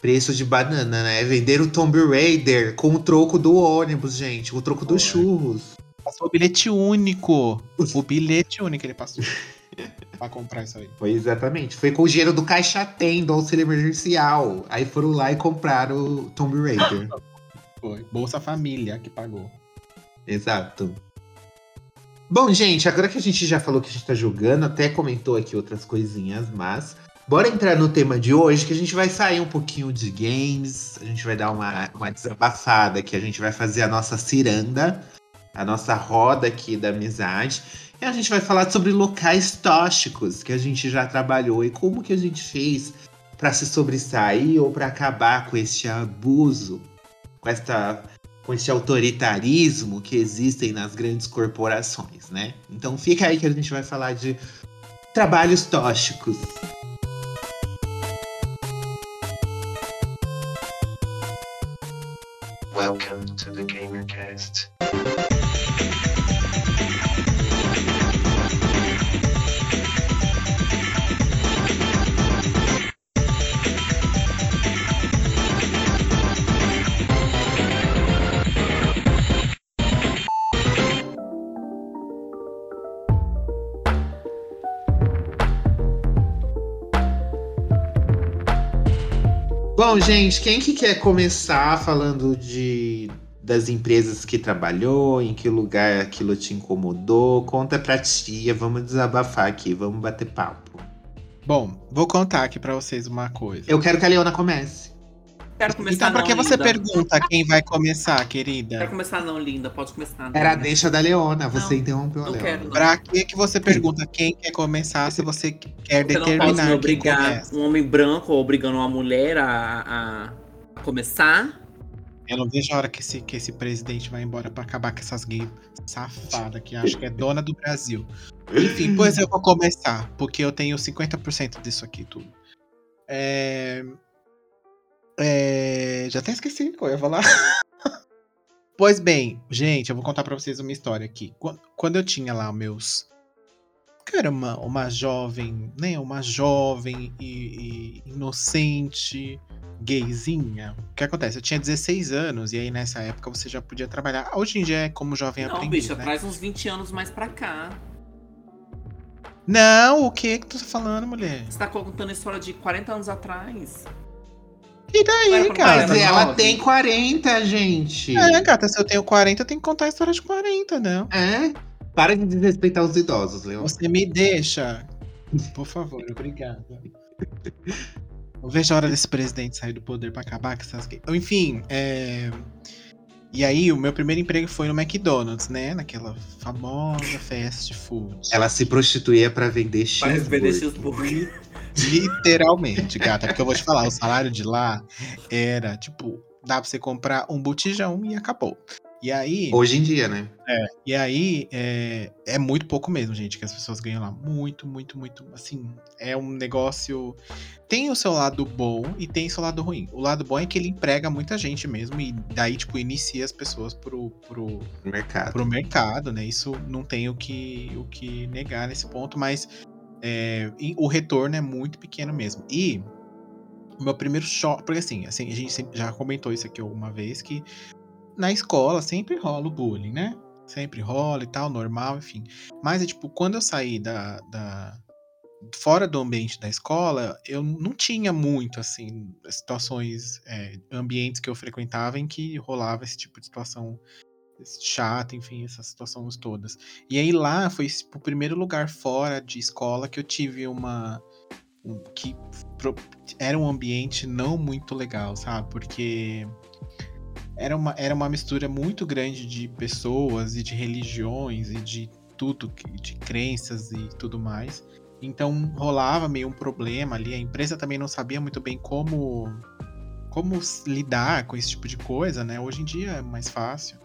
Preço de banana, né? Vender o Tomb Raider com o troco do ônibus, gente. O troco dos Foi. churros. Passou o bilhete único. O bilhete único ele passou. pra comprar isso aí. Foi exatamente. Foi com o dinheiro do Caixa Tem, do auxílio emergencial. Aí foram lá e compraram o Tomb Raider. Foi. Bolsa Família que pagou. Exato. Bom, gente, agora que a gente já falou que a gente tá jogando, até comentou aqui outras coisinhas, mas bora entrar no tema de hoje, que a gente vai sair um pouquinho de games, a gente vai dar uma, uma desabafada, que a gente vai fazer a nossa ciranda, a nossa roda aqui da amizade, e a gente vai falar sobre locais tóxicos que a gente já trabalhou e como que a gente fez para se sobressair ou para acabar com este abuso, com esta com esse autoritarismo que existem nas grandes corporações, né? Então fica aí que a gente vai falar de trabalhos tóxicos. Welcome to the GamerCast. Bom, gente, quem que quer começar falando de das empresas que trabalhou, em que lugar aquilo te incomodou? Conta pra tia, vamos desabafar aqui, vamos bater papo. Bom, vou contar aqui pra vocês uma coisa. Eu quero que a Leona comece. Quero começar Então, pra não, que você linda. pergunta quem vai começar, Quero querida? começar não, linda. Pode começar. Era a deixa da Leona, você Não, interrompeu a não Leona. quero, não. Pra que que você pergunta quem quer começar se você quer Você não pode me determinar quem obrigar começa? um homem branco obrigando uma mulher a, a- a começar. Eu não vejo a hora que esse, que esse presidente vai embora pra acabar com essas gays safadas que acho que é dona do Brasil. Enfim, pois eu vou começar, porque eu tenho 50% disso aqui tudo. É... É... Já até esqueci que eu ia falar. pois bem, gente, eu vou contar pra vocês uma história aqui. Quan- Quando eu tinha lá meus. Cara, uma, uma jovem, né? Uma jovem e, e inocente gayzinha. O que acontece? Eu tinha 16 anos e aí nessa época você já podia trabalhar. Hoje em dia é como jovem não, aprendiz, bicha, né? traz uns 20 anos mais pra cá. Não, o que que tu tá falando, mulher? Você tá contando a história de 40 anos atrás. E daí, cara? Mas Tá ela nove. tem 40, gente. É, gata, se eu tenho 40, eu tenho que contar a história de 40, não. É? Para de desrespeitar os idosos, Leona. Você me deixa. Por favor, obrigada. Eu vejo a hora desse presidente sair do poder pra acabar com essas gays. Enfim, é... E aí, o meu primeiro emprego foi no McDonald's, né? Naquela famosa fast food. Ela se prostituía pra vender Parece vender cheeseburger. Literalmente, gata. Porque eu vou te falar, o salário de lá era, tipo, dá pra você comprar um botijão e acabou. E aí, Hoje em dia, né? e aí é, é muito pouco mesmo, gente, que as pessoas ganham lá. Muito, muito, muito. Assim, é um negócio. Tem o seu lado bom e tem o seu lado ruim. O lado bom é que ele emprega muita gente mesmo e daí, tipo, inicia as pessoas pro, pro, mercado. pro mercado, né? Isso não tem o que, o que negar nesse ponto, mas é, o retorno é muito pequeno mesmo. E o meu primeiro choque, porque assim, assim, a gente já comentou isso aqui alguma vez, que na escola sempre rola o bullying, né? Sempre rola e tal, normal, enfim. Mas é tipo, quando eu saí da, da fora do ambiente da escola, eu não tinha muito, assim, situações, é, ambientes que eu frequentava em que rolava esse tipo de situação chata, enfim, essas situações todas. E aí lá foi o primeiro lugar fora de escola que eu tive uma. Um, que pro, era um ambiente não muito legal, sabe? Porque era uma, era uma mistura muito grande de pessoas e de religiões e de tudo, de crenças e tudo mais. Então rolava meio um problema ali. A empresa também não sabia muito bem como como lidar com esse tipo de coisa, né? Hoje em dia é mais fácil.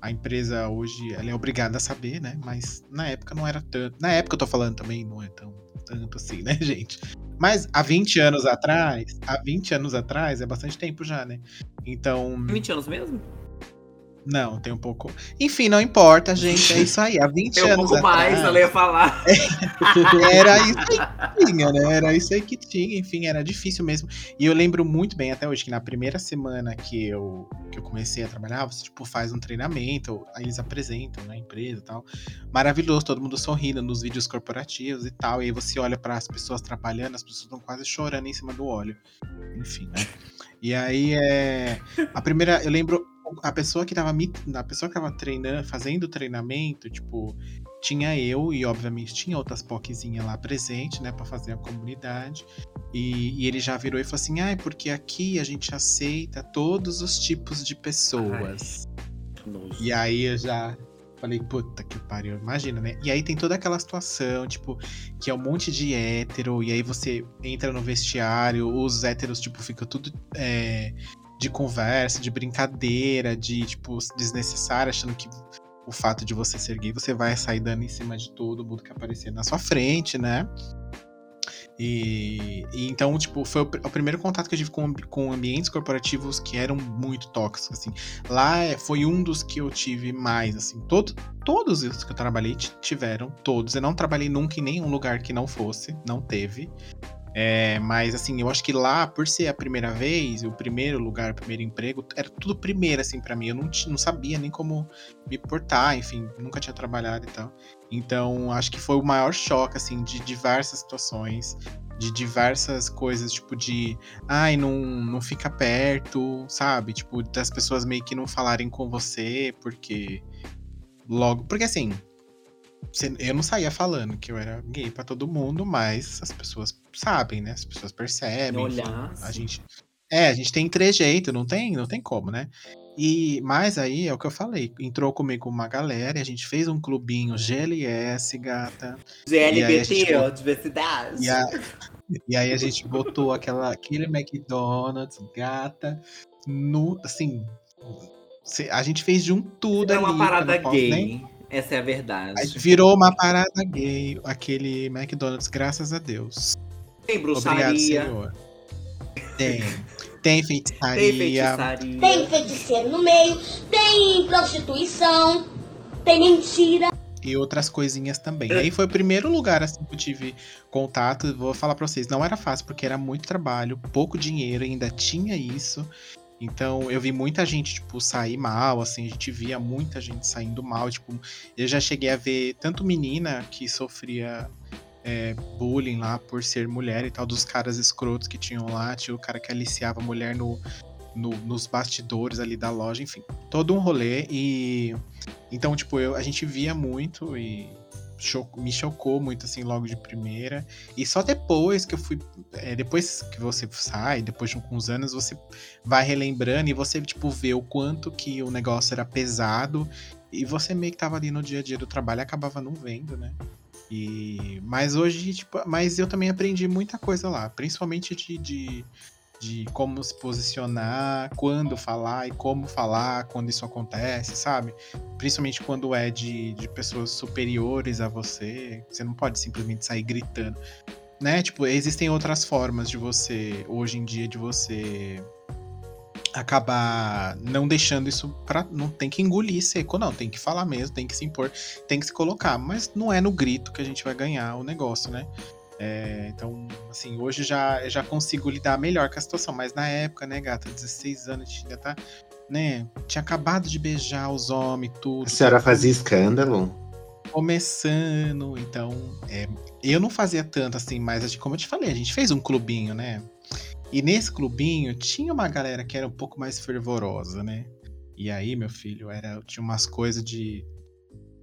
A empresa hoje ela é obrigada a saber, né? Mas na época não era tanto. Na época eu tô falando também não é tão tanto assim, né, gente? Mas há 20 anos atrás, há 20 anos atrás é bastante tempo já, né? Então. 20 anos mesmo? Não, tem um pouco. Enfim, não importa, gente. É isso aí. Há 20 tem um anos. pouco atrás, mais, ela ia falar. Era isso aí que tinha, né? Era isso aí que tinha. Enfim, era difícil mesmo. E eu lembro muito bem até hoje que na primeira semana que eu, que eu comecei a trabalhar, você, tipo, faz um treinamento, aí eles apresentam na empresa e tal. Maravilhoso, todo mundo sorrindo nos vídeos corporativos e tal. E aí você olha para as pessoas trabalhando, as pessoas estão quase chorando em cima do óleo. Enfim, né? E aí é. A primeira. Eu lembro a pessoa que tava me, a pessoa que tava treinando, fazendo o treinamento, tipo, tinha eu e obviamente tinha outras POCzinhas lá presente, né, para fazer a comunidade. E, e, ele já virou e falou assim: "Ah, é porque aqui a gente aceita todos os tipos de pessoas". Ai, e aí eu já falei, puta que pariu, imagina, né? E aí tem toda aquela situação, tipo, que é um monte de hétero, e aí você entra no vestiário, os héteros, tipo, ficam tudo é, de conversa, de brincadeira, de, tipo, desnecessária, achando que o fato de você ser gay, você vai sair dando em cima de todo mundo que aparecer na sua frente, né? E, e, então, tipo, foi o, o, primeiro contato que eu tive com, com ambientes corporativos que eram muito tóxicos, assim. Lá é, foi um dos que eu tive mais, assim. Todo, todos os que eu trabalhei tiveram, todos. Eu não trabalhei nunca em nenhum lugar que não fosse, não teve. É, mas assim, eu acho que lá, por ser a primeira vez, o primeiro lugar, o primeiro emprego, era tudo primeiro, assim, para mim. Eu não, não sabia nem como me portar, enfim, nunca tinha trabalhado e tal. Então, acho que foi o maior choque, assim, de diversas situações, de diversas coisas, tipo, de ai, não, não fica perto, sabe? Tipo, das pessoas meio que não falarem com você, porque. Logo. Porque assim, eu não saía falando que eu era gay para todo mundo, mas as pessoas sabem, né? As pessoas percebem. Olhar, a gente É, a gente tem trejeito, não tem, não tem como, né? E mas aí é o que eu falei, entrou comigo uma galera, a gente fez um clubinho GLS, gata. GLBT, ó, diversidade. E, a... e aí a gente botou aquela aquele McDonald's, gata, no assim, a gente fez de um tudo é ali. uma parada gay. Nem... Essa é a verdade. Virou uma parada gay, aquele McDonald's, graças a Deus. Tem bruxaria. Obrigado, Senhor. Tem. Tem feitiçaria. Tem feitiçaria. Tem feiticeiro no meio. Tem prostituição. Tem mentira. E outras coisinhas também. E aí foi o primeiro lugar assim que eu tive contato. Vou falar pra vocês, não era fácil, porque era muito trabalho, pouco dinheiro, ainda tinha isso. Então eu vi muita gente, tipo, sair mal, assim, a gente via muita gente saindo mal. Tipo, eu já cheguei a ver tanto menina que sofria é, bullying lá por ser mulher e tal, dos caras escrotos que tinham lá, tinha o cara que aliciava a mulher no, no, nos bastidores ali da loja, enfim, todo um rolê. E então, tipo, eu, a gente via muito e me chocou muito, assim, logo de primeira. E só depois que eu fui. É, depois que você sai, depois de alguns anos, você vai relembrando e você, tipo, vê o quanto que o negócio era pesado. E você meio que tava ali no dia a dia do trabalho e acabava não vendo, né? E, mas hoje, tipo, mas eu também aprendi muita coisa lá, principalmente de, de de como se posicionar, quando falar e como falar quando isso acontece, sabe? Principalmente quando é de, de pessoas superiores a você. Você não pode simplesmente sair gritando. Né? Tipo, existem outras formas de você, hoje em dia, de você acabar não deixando isso para não tem que engolir seco não tem que falar mesmo tem que se impor tem que se colocar mas não é no grito que a gente vai ganhar o negócio né é, então, assim, hoje já, já consigo lidar melhor com a situação, mas na época, né, gata, 16 anos, a gente ainda tá, né, tinha acabado de beijar os homens, tudo. A senhora fazia escândalo? Começando, então, é, eu não fazia tanto assim, mas como eu te falei, a gente fez um clubinho, né? E nesse clubinho tinha uma galera que era um pouco mais fervorosa, né? E aí, meu filho, era tinha umas coisas de.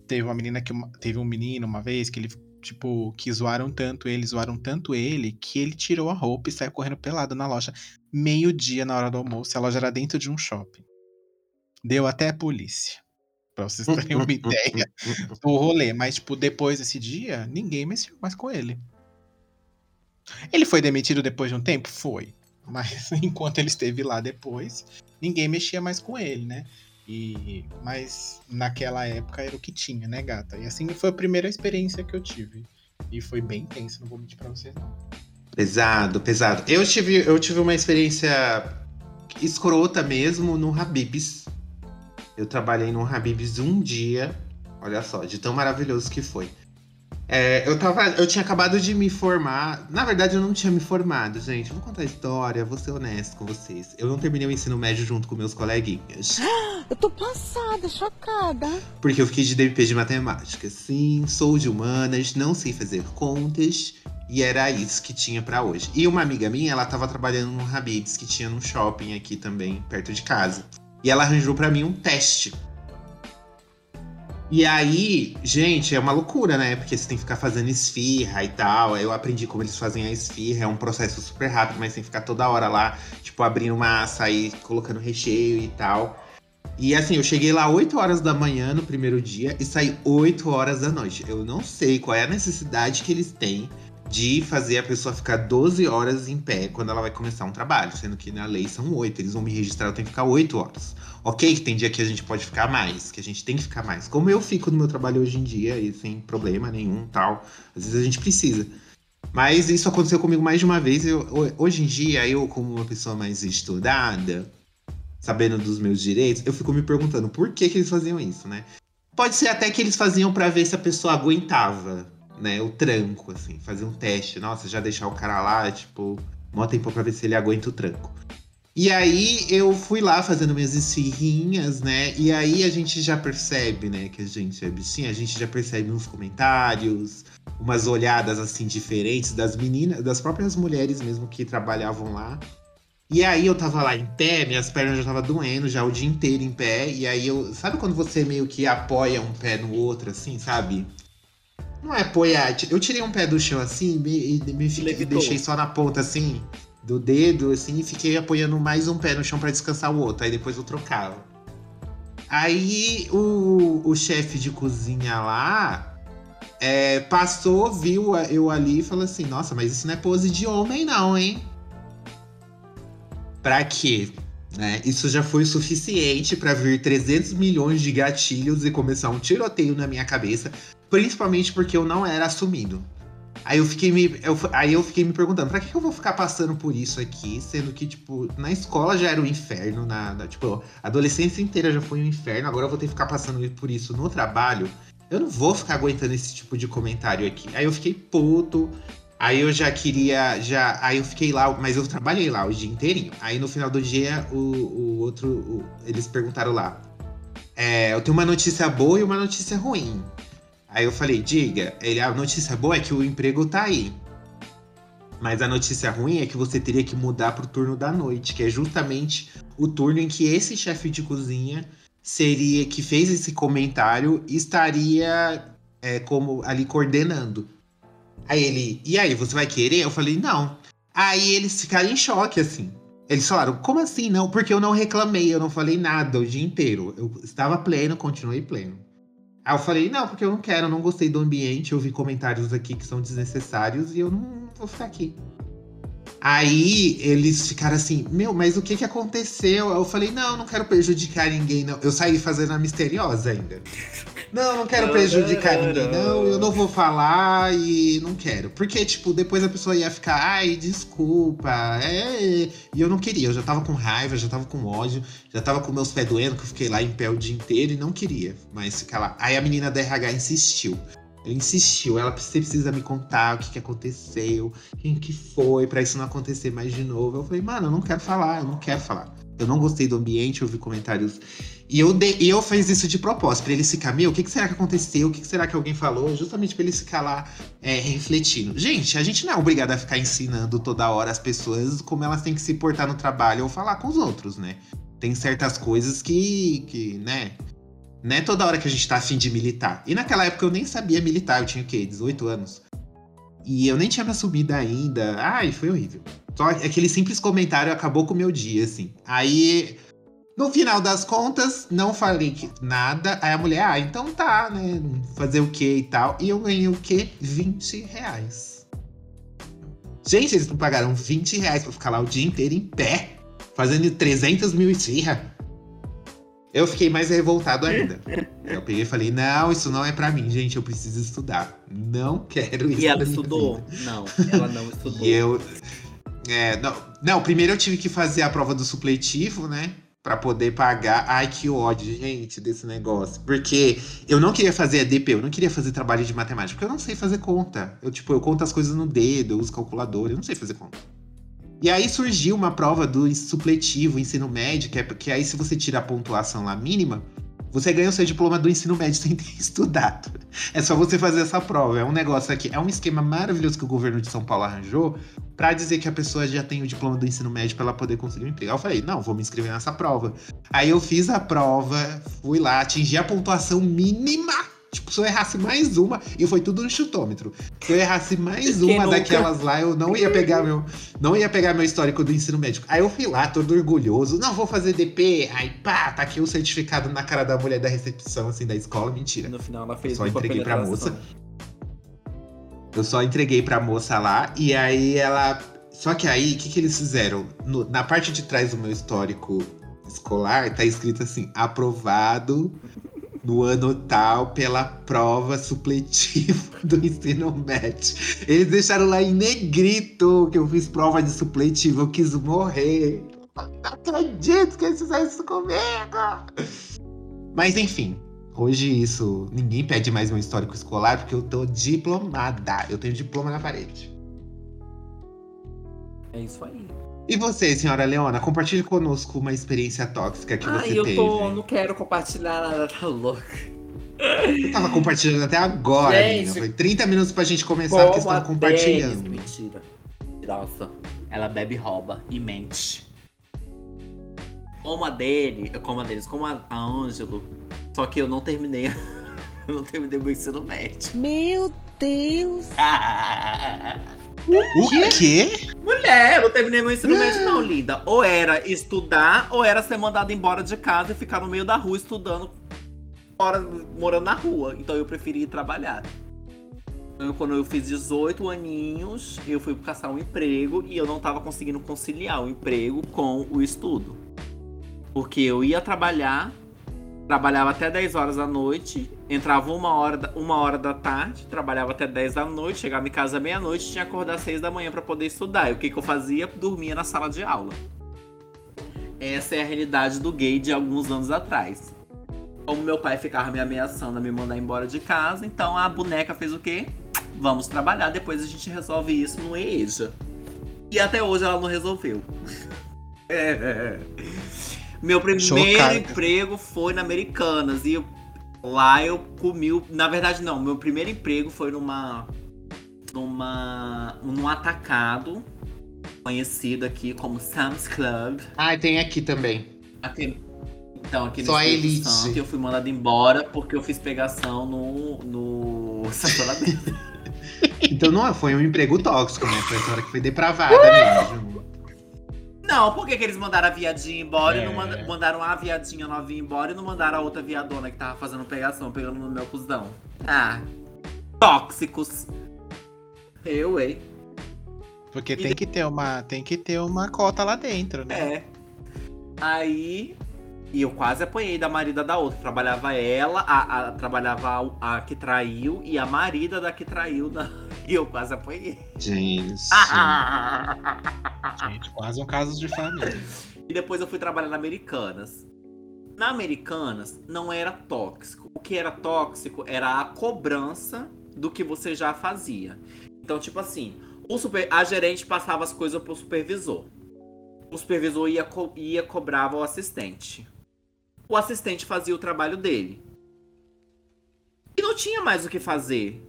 Teve uma menina que. Teve um menino uma vez que ele, tipo, que zoaram tanto ele, zoaram tanto ele, que ele tirou a roupa e saiu correndo pelado na loja. Meio-dia na hora do almoço. A loja era dentro de um shopping. Deu até a polícia. Pra vocês terem uma ideia do rolê. Mas, tipo, depois desse dia, ninguém mexeu mais com ele. Ele foi demitido depois de um tempo? Foi. Mas enquanto ele esteve lá depois, ninguém mexia mais com ele, né? E, mas naquela época era o que tinha, né, gata? E assim foi a primeira experiência que eu tive. E foi bem tenso, não vou mentir pra vocês, não. Pesado, pesado. Eu tive, eu tive uma experiência escrota mesmo no Habibs. Eu trabalhei no Habibs um dia. Olha só, de tão maravilhoso que foi. É, eu, tava, eu tinha acabado de me formar. Na verdade, eu não tinha me formado, gente. Vou contar a história, vou ser honesto com vocês. Eu não terminei o ensino médio junto com meus coleguinhas. Eu tô passada, chocada. Porque eu fiquei de DP de matemática. Sim, sou de humanas, não sei fazer contas. E era isso que tinha para hoje. E uma amiga minha, ela tava trabalhando no Habib's, que tinha num shopping aqui também, perto de casa. E ela arranjou para mim um teste e aí, gente, é uma loucura, né? Porque você tem que ficar fazendo esfirra e tal. Eu aprendi como eles fazem a esfirra. É um processo super rápido, mas tem que ficar toda hora lá, tipo, abrindo massa e colocando recheio e tal. E assim, eu cheguei lá 8 horas da manhã no primeiro dia e saí 8 horas da noite. Eu não sei qual é a necessidade que eles têm de fazer a pessoa ficar 12 horas em pé quando ela vai começar um trabalho, sendo que na lei são 8. Eles vão me registrar, eu tenho que ficar 8 horas. Ok, que tem dia que a gente pode ficar mais, que a gente tem que ficar mais. Como eu fico no meu trabalho hoje em dia e sem problema nenhum tal. Às vezes a gente precisa. Mas isso aconteceu comigo mais de uma vez. Eu, hoje em dia, eu, como uma pessoa mais estudada, sabendo dos meus direitos, eu fico me perguntando por que, que eles faziam isso, né? Pode ser até que eles faziam para ver se a pessoa aguentava, né? O tranco, assim, fazer um teste. Nossa, já deixar o cara lá, tipo, mó tempo pra ver se ele aguenta o tranco. E aí eu fui lá fazendo minhas esfirrinhas, né? E aí a gente já percebe, né, que a gente é bichinha, a gente já percebe uns comentários, umas olhadas assim diferentes das meninas, das próprias mulheres mesmo que trabalhavam lá. E aí eu tava lá em pé, minhas pernas já tava doendo já o dia inteiro em pé. E aí eu. Sabe quando você meio que apoia um pé no outro, assim, sabe? Não é apoiar. Eu tirei um pé do chão assim e me, me, me deixei só na ponta assim do dedo, assim, e fiquei apoiando mais um pé no chão para descansar o outro. Aí depois eu trocava. Aí o, o chefe de cozinha lá é, passou, viu eu ali e falou assim: Nossa, mas isso não é pose de homem, não, hein? Pra quê? Né? Isso já foi suficiente para vir 300 milhões de gatilhos e começar um tiroteio na minha cabeça, principalmente porque eu não era assumido. Aí eu fiquei me, eu, aí eu fiquei me perguntando, pra que, eu vou ficar passando por isso aqui, sendo que, tipo, na escola já era um inferno, na, na, tipo, adolescência inteira já foi um inferno, agora eu vou ter que ficar passando por isso no trabalho. Eu não vou ficar aguentando esse tipo de comentário aqui. Aí eu fiquei puto, aí eu já queria, já, aí eu fiquei lá, mas eu trabalhei lá o dia inteirinho. Aí no final do dia, o, o outro, o, eles perguntaram lá, é, eu tenho uma notícia boa e uma notícia ruim. Aí eu falei, diga, ele, a notícia boa é que o emprego tá aí. Mas a notícia ruim é que você teria que mudar pro turno da noite, que é justamente o turno em que esse chefe de cozinha seria que fez esse comentário estaria é, como ali coordenando. Aí ele, e aí, você vai querer? Eu falei, não. Aí eles ficaram em choque, assim. Eles falaram, como assim não? Porque eu não reclamei, eu não falei nada o dia inteiro. Eu estava pleno, continuei pleno. Aí eu falei, não, porque eu não quero, eu não gostei do ambiente, eu vi comentários aqui que são desnecessários e eu não vou ficar aqui. Aí eles ficaram assim, meu, mas o que que aconteceu? Eu falei, não, não quero prejudicar ninguém, não. Eu saí fazendo a misteriosa ainda. Não, não quero prejudicar ninguém, não. Eu não vou falar e não quero. Porque, tipo, depois a pessoa ia ficar, ai, desculpa. É. E eu não queria, eu já tava com raiva, já tava com ódio, já tava com meus pés doendo, que eu fiquei lá em pé o dia inteiro e não queria mais ficar lá. Aí a menina da RH insistiu. Ela insistiu, ela precisa me contar o que, que aconteceu, quem que foi, para isso não acontecer mais de novo. Eu falei, mano, eu não quero falar, eu não quero falar. Eu não gostei do ambiente, eu comentários e eu, de, eu fiz isso de propósito, pra eles ficar, meu, o que, que será que aconteceu? O que, que será que alguém falou? Justamente pra eles ficar lá é, refletindo. Gente, a gente não é obrigado a ficar ensinando toda hora as pessoas como elas têm que se portar no trabalho ou falar com os outros, né? tem certas coisas que, que, né? Não é toda hora que a gente tá afim de militar. E naquela época eu nem sabia militar, eu tinha o quê? 18 anos. E eu nem tinha me assumido ainda. Ai, foi horrível. Só aquele simples comentário acabou com o meu dia, assim. Aí, no final das contas, não falei nada. Aí a mulher, ah, então tá, né? Fazer o quê e tal. E eu ganhei o quê? 20 reais. Gente, eles não pagaram 20 reais pra ficar lá o dia inteiro em pé, fazendo 300 mil esfirra. Eu fiquei mais revoltado ainda. Eu peguei e falei, não, isso não é pra mim, gente, eu preciso estudar. Não quero isso E ela estudou? vida. Não, ela não estudou. E eu. É, não, não, primeiro eu tive que fazer a prova do supletivo, né? Pra poder pagar. Ai, que ódio, gente, desse negócio. Porque eu não queria fazer ADP, eu não queria fazer trabalho de matemática, porque eu não sei fazer conta. Eu, tipo, eu conto as coisas no dedo, eu uso calculador, eu não sei fazer conta. E aí surgiu uma prova do supletivo, ensino médio, que é porque aí se você tira a pontuação lá mínima, você ganha o seu diploma do ensino médio sem ter estudado. É só você fazer essa prova. É um negócio aqui, é um esquema maravilhoso que o governo de São Paulo arranjou pra dizer que a pessoa já tem o diploma do ensino médio pra ela poder conseguir um emprego. Eu falei, não, vou me inscrever nessa prova. Aí eu fiz a prova, fui lá, atingi a pontuação mínima. Tipo, se eu errasse mais uma, e foi tudo no chutômetro. Se eu errasse mais uma nunca? daquelas lá, eu não ia pegar meu, não ia pegar meu histórico do ensino médico. Aí eu fui lá, todo orgulhoso. Não, vou fazer DP. Aí pá, tá aqui o certificado na cara da mulher da recepção, assim, da escola. Mentira. No final ela fez Só dupla entreguei pra moça. Eu só entreguei pra moça lá e aí ela. Só que aí, o que, que eles fizeram? No- na parte de trás do meu histórico escolar, tá escrito assim: aprovado no ano tal pela prova supletiva do ensino médio. Eles deixaram lá em negrito que eu fiz prova de supletivo, eu quis morrer. Não acredito que eles fizeram isso comigo! Mas enfim, hoje isso. Ninguém pede mais meu histórico escolar porque eu tô diplomada. Eu tenho diploma na parede. É isso aí. E você, senhora Leona, compartilhe conosco uma experiência tóxica que Ai, você eu teve. tô. Não quero compartilhar nada, tá louco. Eu tava compartilhando até agora, Gente, menina. Foi 30 minutos pra gente começar porque estava compartilhando. Denis- Mentira. Nossa, ela bebe e rouba e mente. Como a dele, como a deles, como a, a Ângelo. Só que eu não terminei. eu não terminei meu ensino médio. Meu Deus. O quê? Mulher, eu não terminei meu ensino médio, não, linda. Ou era estudar, ou era ser mandada embora de casa e ficar no meio da rua estudando, fora, morando na rua. Então eu preferi ir trabalhar. Eu, quando eu fiz 18 aninhos, eu fui caçar um emprego e eu não tava conseguindo conciliar o emprego com o estudo. Porque eu ia trabalhar, trabalhava até 10 horas da noite, entrava uma hora, uma hora da tarde, trabalhava até 10 da noite, chegava em casa meia-noite, tinha que acordar às 6 da manhã pra poder estudar. E o que, que eu fazia? Dormia na sala de aula. Essa é a realidade do gay de alguns anos atrás. Como meu pai ficava me ameaçando a me mandar embora de casa, então a boneca fez o quê? Vamos trabalhar, depois a gente resolve isso no EJA. E até hoje ela não resolveu. É. Meu primeiro emprego foi na Americanas e lá eu comi. o- Na verdade, não. Meu primeiro emprego foi numa. numa. num atacado conhecido aqui como Sam's Club. Ah, tem aqui também. Aqui, então, aqui no Só Espírito elite. Santo, eu fui mandado embora porque eu fiz pegação no, no. Então não foi um emprego tóxico, né? Foi a hora que foi depravada mesmo. Não, por que, que eles mandaram a viadinha embora e não É. manda- mandaram a viadinha novinha embora e não mandaram a outra viadona que tava fazendo pegação, pegando no meu cuzão? Ah, tóxicos. Eu, hein? Porque tem que ter uma, tem que ter uma cota lá dentro, né? É. Aí. E eu quase apanhei da marida da outra. Trabalhava ela, a, a- trabalhava a, a que traiu e a marida da que traiu. da- E eu quase apanhei. Gente. Gente, quase um caso de família. E depois eu fui trabalhar na Americanas. Na Americanas não era tóxico. O que era tóxico era a cobrança do que você já fazia. Então, tipo assim, o super, a gerente passava as coisas pro supervisor. O supervisor ia, co- ia cobrava o assistente. O assistente fazia o trabalho dele. E não tinha mais o que fazer.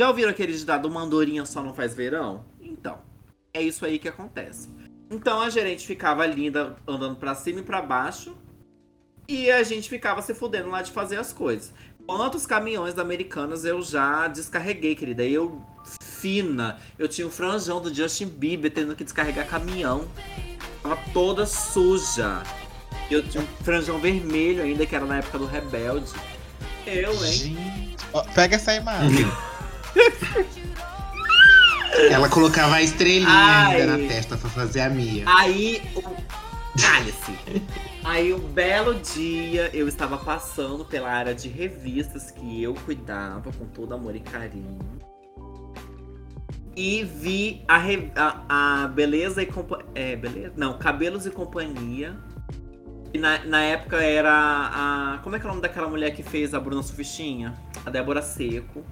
Já ouviram aquele ditado, uma andorinha só não faz verão? Então, é isso aí que acontece. Então a gerente ficava linda andando pra cima e pra baixo. E a gente ficava se fudendo lá de fazer as coisas. Quantos caminhões da Americanas eu já descarreguei, querida? Eu, fina, eu tinha o franjão do Justin Bieber tendo que descarregar caminhão. Tava toda suja. Eu tinha um franjão vermelho ainda, que era na época do Rebelde. Eu, hein? Gente. Pega essa imagem. Ela colocava a estrelinha Ai. ainda na testa pra fazer a Mia. Aí, o... calha-se. Aí, um belo dia, eu estava passando pela área de revistas que eu cuidava com todo amor e carinho. E vi a, re- a, a Beleza e Companhia. É, beleza? Não, Cabelos e Companhia. E na, na época era a. Como é que é o nome daquela mulher que fez a Bruna Sufistinha? A Débora Seco.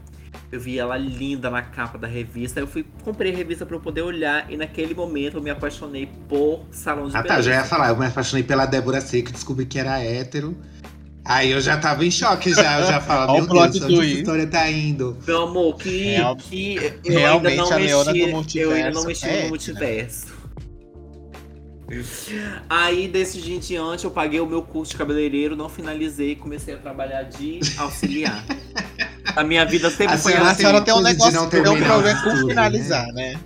Eu vi ela linda na capa da revista. Eu fui comprei a revista pra eu poder olhar. E naquele momento eu me apaixonei por salão de Ah beleza. tá, já ia falar. Eu me apaixonei pela Débora Seco, descobri que era hétero. Aí eu já tava em choque já. Eu já falava, meu Deus, onde essa história tá indo? Meu amor, que, Real- que eu realmente ainda não a Leona do mexi, eu ainda não multiverso mexi é no multiverso. Aí, desse dia em diante, eu paguei o meu curso de cabeleireiro, não finalizei e comecei a trabalhar de auxiliar. a minha vida sempre A foi senhora A assim. senhora tem um negócio, não tem um problema o com finalizar, né?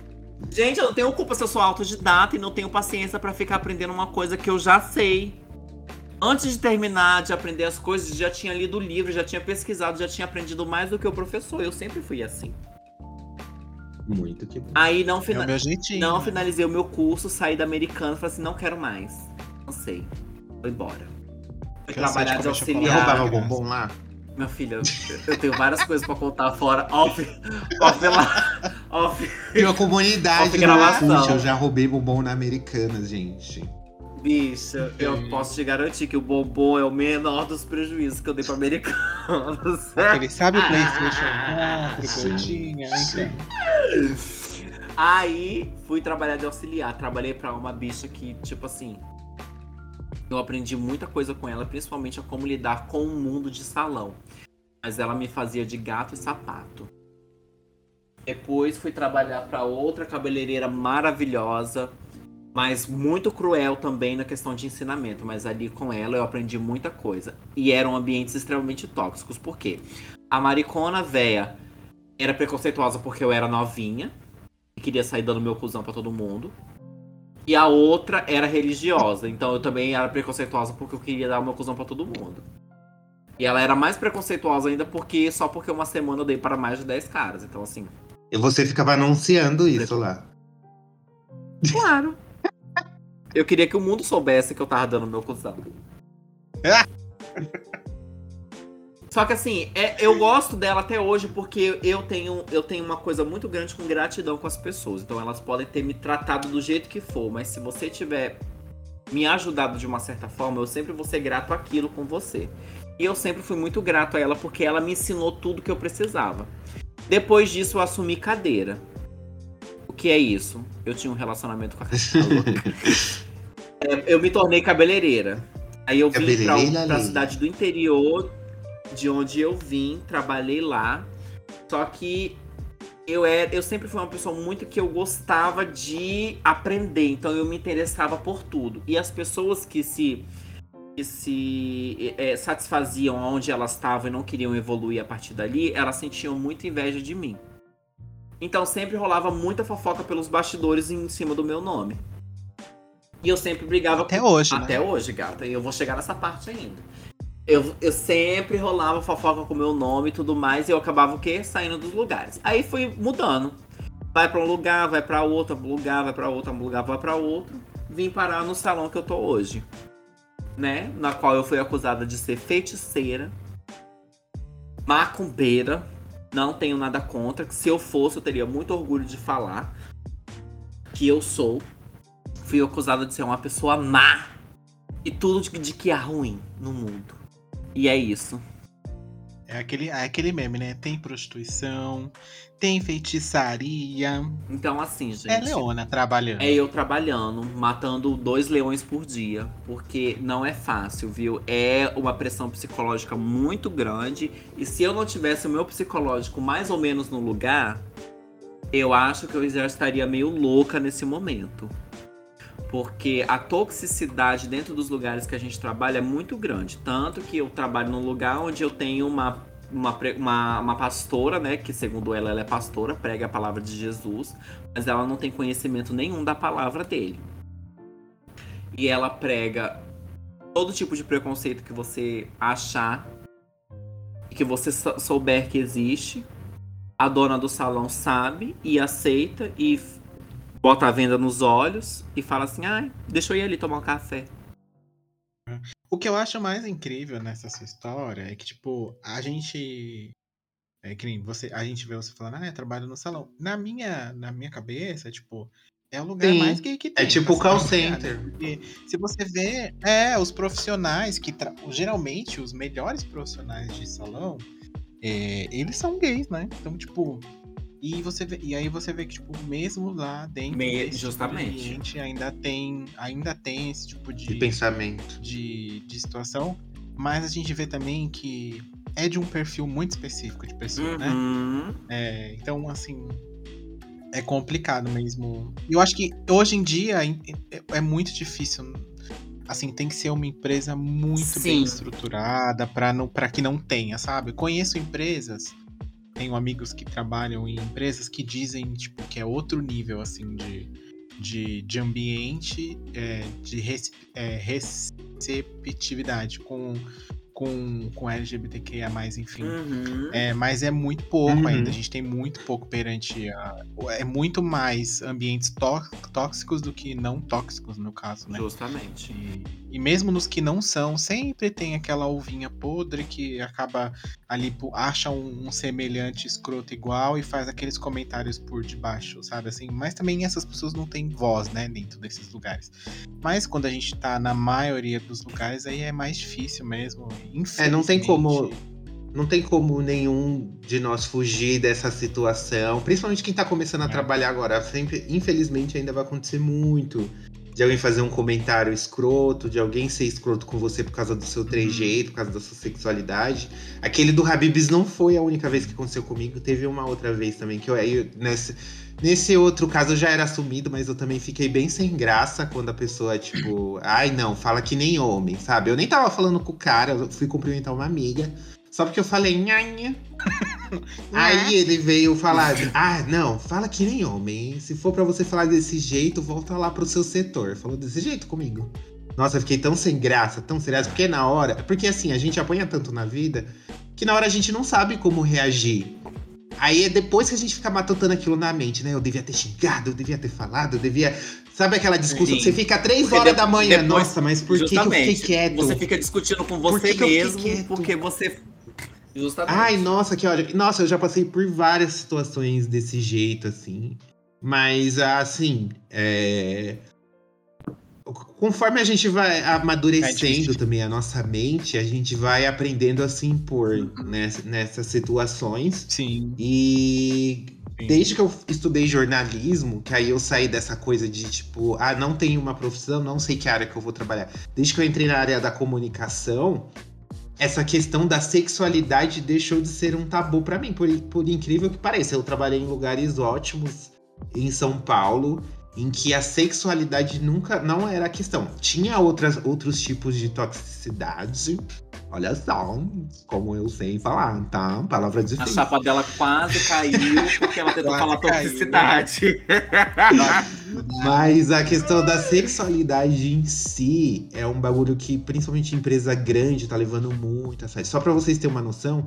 Gente, eu não tenho culpa se eu sou autodidata e não tenho paciência pra ficar aprendendo uma coisa que eu já sei. Antes de terminar de aprender as coisas, já tinha lido o livro, já tinha pesquisado, já tinha aprendido mais do que o professor. Eu sempre fui assim. Muito que bom. Aí não É fina... o meu jeitinho. Não finalizei o meu curso, saí da americana, falei assim, não quero mais. Não sei. Vou embora. Fui trabalhar de auxiliar. roubava bombom lá? Minha filha, eu tenho várias coisas pra contar fora. Off, off lá. Off. Tem uma comunidade Off no gravação. Orkut, eu já roubei bombom na Americana, gente. Bicha, eu posso te garantir que o bombom é o menor dos prejuízos que eu dei pra americanos. Ele sabe o PlayStation 4 que eu tinha, então. Aí fui trabalhar de auxiliar. Trabalhei pra uma bicha que, tipo assim. Eu aprendi muita coisa com ela, principalmente a como lidar com o mundo de salão. Mas ela me fazia de gato e sapato. Depois fui trabalhar pra outra cabeleireira maravilhosa, mas muito cruel também na questão de ensinamento. Mas ali com ela eu aprendi muita coisa. E eram ambientes extremamente tóxicos. Por quê? A maricona véia era preconceituosa porque eu era novinha e queria sair dando meu cuzão pra todo mundo. E a outra era religiosa, então eu também era preconceituosa porque eu queria dar o meu cuzão pra todo mundo. E ela era mais preconceituosa ainda porque só porque uma semana eu dei para mais de 10 caras. Então, assim, E você ficava anunciando isso lá. claro. Eu queria que o mundo soubesse que eu tava dando meu cuzão. Só que assim, é- eu gosto dela até hoje porque eu tenho, eu tenho uma coisa muito grande com gratidão com as pessoas. Então elas podem ter me tratado do jeito que for, mas se você tiver me ajudado de uma certa forma, eu sempre vou ser grato àquilo com você. E eu sempre fui muito grato a ela porque ela me ensinou tudo que eu precisava. Depois disso, eu assumi cadeira. O que é isso? Eu tinha um relacionamento com a cadeira. É, eu me tornei cabeleireira. Aí eu vim pra, pra cidade do interior, de onde eu vim, trabalhei lá. Só que eu, era, eu sempre fui uma pessoa muito que eu gostava de aprender, então eu me interessava por tudo. E as pessoas que se, que se é, satisfaziam onde elas estavam e não queriam evoluir a partir dali, elas sentiam muita inveja de mim. Então sempre rolava muita fofoca pelos bastidores em cima do meu nome. E eu sempre brigava Até com- hoje, né? Até hoje, gata. E eu vou chegar nessa parte ainda. Eu, eu sempre rolava fofoca com o meu nome e tudo mais, e eu acabava o quê? Saindo dos lugares. Aí fui mudando. Vai pra um lugar, vai pra outro lugar, vai pra outro lugar, vai pra outro. Vim parar no salão que eu tô hoje. Né? Na qual eu fui acusada de ser feiticeira, macumbeira. Não tenho nada contra. Se eu fosse, eu teria muito orgulho de falar que eu sou. Fui acusada de ser uma pessoa má. E tudo de, de que há ruim no mundo. E é isso. É aquele, é aquele meme, né? Tem prostituição, tem feitiçaria. Então, assim, gente. É Leona trabalhando. É eu trabalhando, matando dois leões por dia, porque não é fácil, viu? É uma pressão psicológica muito grande. E se eu não tivesse o meu psicológico mais ou menos no lugar, eu acho que eu já estaria meio louca nesse momento. Porque a toxicidade dentro dos lugares que a gente trabalha é muito grande. Tanto que eu trabalho num lugar onde eu tenho uma, uma, uma, uma pastora, né? Que segundo ela, ela é pastora, prega a palavra de Jesus, mas ela não tem conhecimento nenhum da palavra dele. E ela prega todo tipo de preconceito que você achar e que você sou- souber que existe. A dona do salão sabe e aceita e bota a venda nos olhos e fala assim: ai, deixa eu ir ali tomar um café. O que eu acho mais incrível nessa sua história é que, tipo, a gente. É que nem você, a gente vê você falando, ah, eu trabalho no salão. Na minha, na minha cabeça, tipo, é o lugar Sim. mais gay que tem. É tipo pra call se trabalhar, center. Porque se você vê, é, os profissionais que. tra- Geralmente, os melhores profissionais de salão, é, eles são gays, né? Então, tipo. E, você vê, e aí você vê que, tipo, mesmo lá dentro Me- desse tipo de justamente. ambiente, ainda tem, ainda tem esse tipo De pensamento. de, de situação, mas a gente vê também que é de um perfil muito específico de pessoa, né? Uhum. É, então, assim, é complicado mesmo. Eu acho que hoje em dia é, é muito difícil. Assim, tem que ser uma empresa muito bem Sim. estruturada para não, para que não tenha, sabe? Conheço empresas, tenho amigos que trabalham em empresas que dizem tipo que é outro nível assim de, de, de ambiente, é, de res- é, receptividade com com com LGBTQIA+, enfim. Uhum. É, mas é muito pouco Uhum. ainda. A gente tem muito pouco perante a. É muito mais ambientes tó- tóxicos do que não tóxicos, no caso, né? Justamente. E, e mesmo nos que não são, sempre tem aquela uvinha podre que acaba ali, acha um, um semelhante escroto igual e faz aqueles comentários por debaixo, sabe? Assim, mas também essas pessoas não têm voz, né, dentro desses lugares. Mas quando a gente tá na maioria dos lugares, aí é mais difícil mesmo. É, não tem como-. Não tem como nenhum de nós fugir dessa situação. Principalmente quem tá começando a É. trabalhar agora. Sempre, infelizmente, ainda vai acontecer muito. De alguém fazer um comentário escroto, de alguém ser escroto com você por causa do seu trejeito, por causa da sua sexualidade. Aquele do Habibs não foi a única vez que aconteceu comigo. Teve uma outra vez também que eu, eu nesse, nesse outro caso eu já era assumido, mas eu também fiquei bem sem graça quando a pessoa, tipo, ai não, fala que nem homem, sabe? Eu nem tava falando com o cara, eu fui cumprimentar uma amiga. Só porque eu falei nhanha. Aí ele veio falar, ah, não, fala que nem homem. Se for pra você falar desse jeito, volta lá pro seu setor. Falou desse jeito comigo. Nossa, eu fiquei tão sem graça, tão sem graça, porque na hora. Porque assim, a gente apanha tanto na vida que na hora a gente não sabe como reagir. Aí é depois que a gente fica matutando aquilo na mente, né? Eu devia ter xingado, eu devia ter falado, eu devia. Sabe aquela discussão? Sim. Você fica três Porque horas de- da manhã. depois- Nossa, mas por que, que eu fiquei quieto? Você fica discutindo com Por você que que eu fiquei mesmo porque você. Justamente. Ai, nossa, que ódio. Nossa, eu já passei por várias situações desse jeito, assim. Mas, assim, é... Conforme a gente vai É amadurecendo difícil. também a nossa mente, a gente vai aprendendo a se impor ness- nessas situações. Sim. E sim. desde que eu estudei jornalismo, que aí eu saí dessa coisa de tipo, ah, não tenho uma profissão, não sei que área que eu vou trabalhar. Desde que eu entrei na área da comunicação, essa questão da sexualidade deixou de ser um tabu pra mim, por, por incrível que pareça. Eu trabalhei em lugares ótimos em São Paulo, em que a sexualidade nunca não era a questão. Tinha outras, outros tipos de toxicidade. Olha só, como eu sei falar, tá? Palavra A difícil. chapa dela quase caiu porque ela tentou falar caiu, toxicidade. Mas a questão da sexualidade em si é um bagulho que, principalmente empresa grande, tá levando muito a sério. Só pra vocês terem uma noção,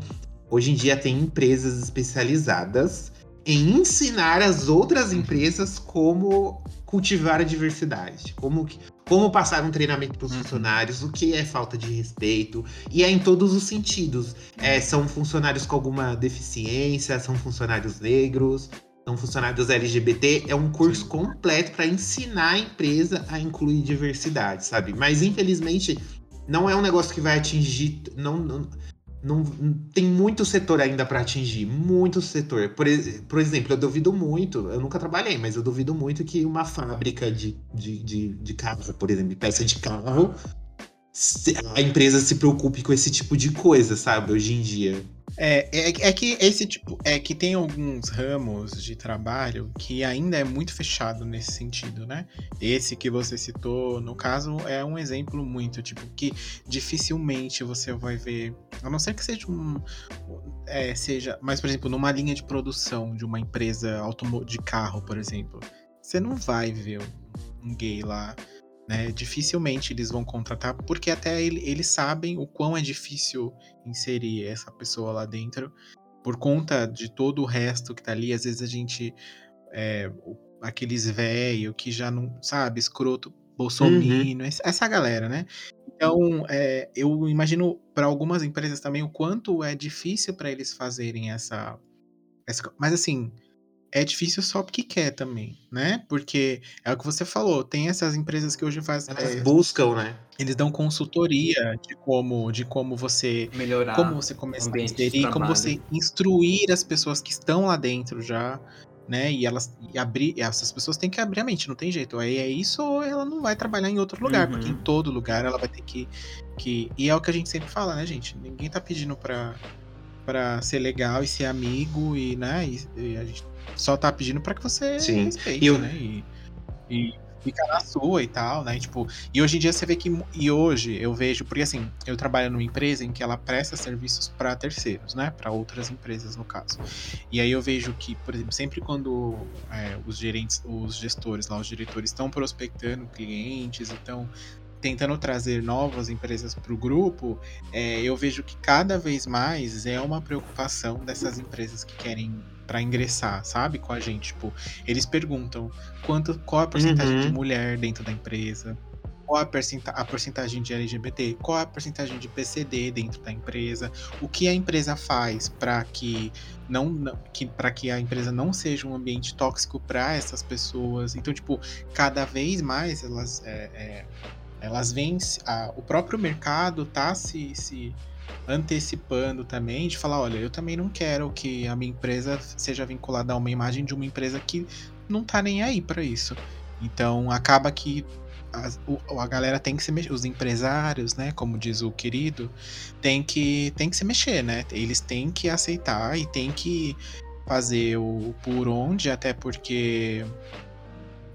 hoje em dia tem empresas especializadas em ensinar as outras empresas como cultivar a diversidade, como, como passar um treinamento para os Uhum. funcionários, o que é falta de respeito, e é em todos os sentidos. É, são funcionários com alguma deficiência, são funcionários negros, são funcionários LGBT, é um curso Sim. completo para ensinar a empresa a incluir diversidade, sabe? Mas infelizmente não é um negócio que vai atingir, não, não, não- tem muito setor ainda para atingir, muito setor. Por, por exemplo, eu duvido muito, eu nunca trabalhei, mas eu duvido muito que uma fábrica de, de, de, de carro, por exemplo, de peça de carro, a empresa se preocupe com esse tipo de coisa, sabe? Hoje em dia. É, é, é que esse tipo. É que tem alguns ramos de trabalho que ainda é muito fechado nesse sentido, né? Esse que você citou, no caso, é um exemplo muito, tipo, que dificilmente você vai ver. A não ser que seja um. é, seja. Mas, por exemplo, numa linha de produção de uma empresa automo- de carro, por exemplo, você não vai ver um, um gay lá. Né? Dificilmente eles vão contratar, porque até ele- eles sabem o quão é difícil inserir essa pessoa lá dentro por conta de todo o resto que tá ali. Às vezes a gente. é, aqueles velho que já não. Sabe, escroto, bolsominion, essa- essa galera, né? Então, é, eu imagino para algumas empresas também o quanto é difícil para eles fazerem essa, essa. Mas assim. É difícil só porque quer também, né? Porque é o que você falou, tem essas empresas que hoje fazem. Elas é, buscam, né? eles dão consultoria de como, de como você Melhorar. como você começar a inserir, como você instruir as pessoas que estão lá dentro já, né? E elas e abrir, e essas pessoas têm que abrir a mente, não tem jeito. Aí é isso ou ela não vai trabalhar em outro lugar, porque em Uhum. todo lugar ela vai ter que, que e é o que a gente sempre fala, né, gente? Ninguém tá pedindo pra para ser legal e ser amigo e, né, e, e a gente só tá pedindo pra que você Sim. respeite, E eu- né? E, e fica na sua e tal, né? Tipo, e hoje em dia você vê que. E hoje eu vejo, porque assim, eu trabalho numa empresa em que ela presta serviços para terceiros, né? Para outras empresas, no caso. E aí eu vejo que, por exemplo, sempre quando é, os gerentes, os gestores lá, os diretores estão prospectando clientes, então tentando trazer novas empresas para o grupo, é, eu vejo que cada vez mais é uma preocupação dessas empresas que querem para ingressar, sabe, com a gente. Tipo, eles perguntam quanto, qual a porcentagem Uhum. de mulher dentro da empresa, qual a, percenta- a porcentagem de LGBT, qual a porcentagem de PCD dentro da empresa, o que a empresa faz para que não, não- que para que a empresa não seja um ambiente tóxico para essas pessoas. Então, tipo, cada vez mais elas é, é, elas vêm a- o próprio mercado tá se, se antecipando também de falar, olha, eu também não quero que a minha empresa seja vinculada a uma imagem de uma empresa que não tá nem aí para isso. Então acaba que o- a galera tem que se mexer, os empresários, né, como diz o querido, tem que tem que se mexer, né? Eles têm que aceitar e tem que fazer o por onde, até porque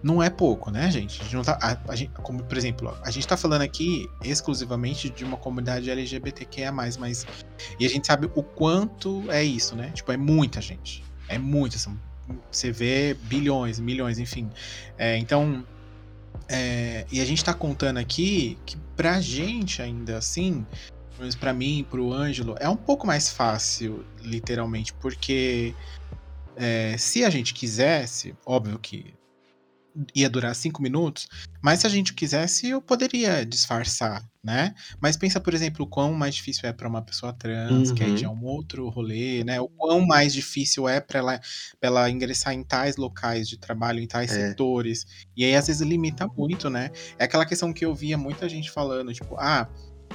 não é pouco, né, gente? A tá, a, a gente, como, por exemplo, a gente tá falando aqui exclusivamente de uma comunidade LGBTQIA+, mas... E a gente sabe o quanto é isso, né? Tipo, é muita gente. É muito, são, você vê bilhões, milhões, enfim. É, então... é, e a gente tá contando aqui que pra gente ainda assim, pelo menos pra mim, pro Ângelo, é um pouco mais fácil, literalmente, porque é, se a gente quisesse, óbvio que ia durar cinco minutos, mas se a gente quisesse, eu poderia disfarçar, né? Mas pensa, por exemplo, o quão mais difícil é para uma pessoa trans, que aí Uhum. já é um outro rolê, né? O quão mais difícil é para ela, pra ela ingressar em tais locais de trabalho, em tais É. setores. E aí, às vezes, limita muito, né? É aquela questão que eu via muita gente falando, tipo, ah,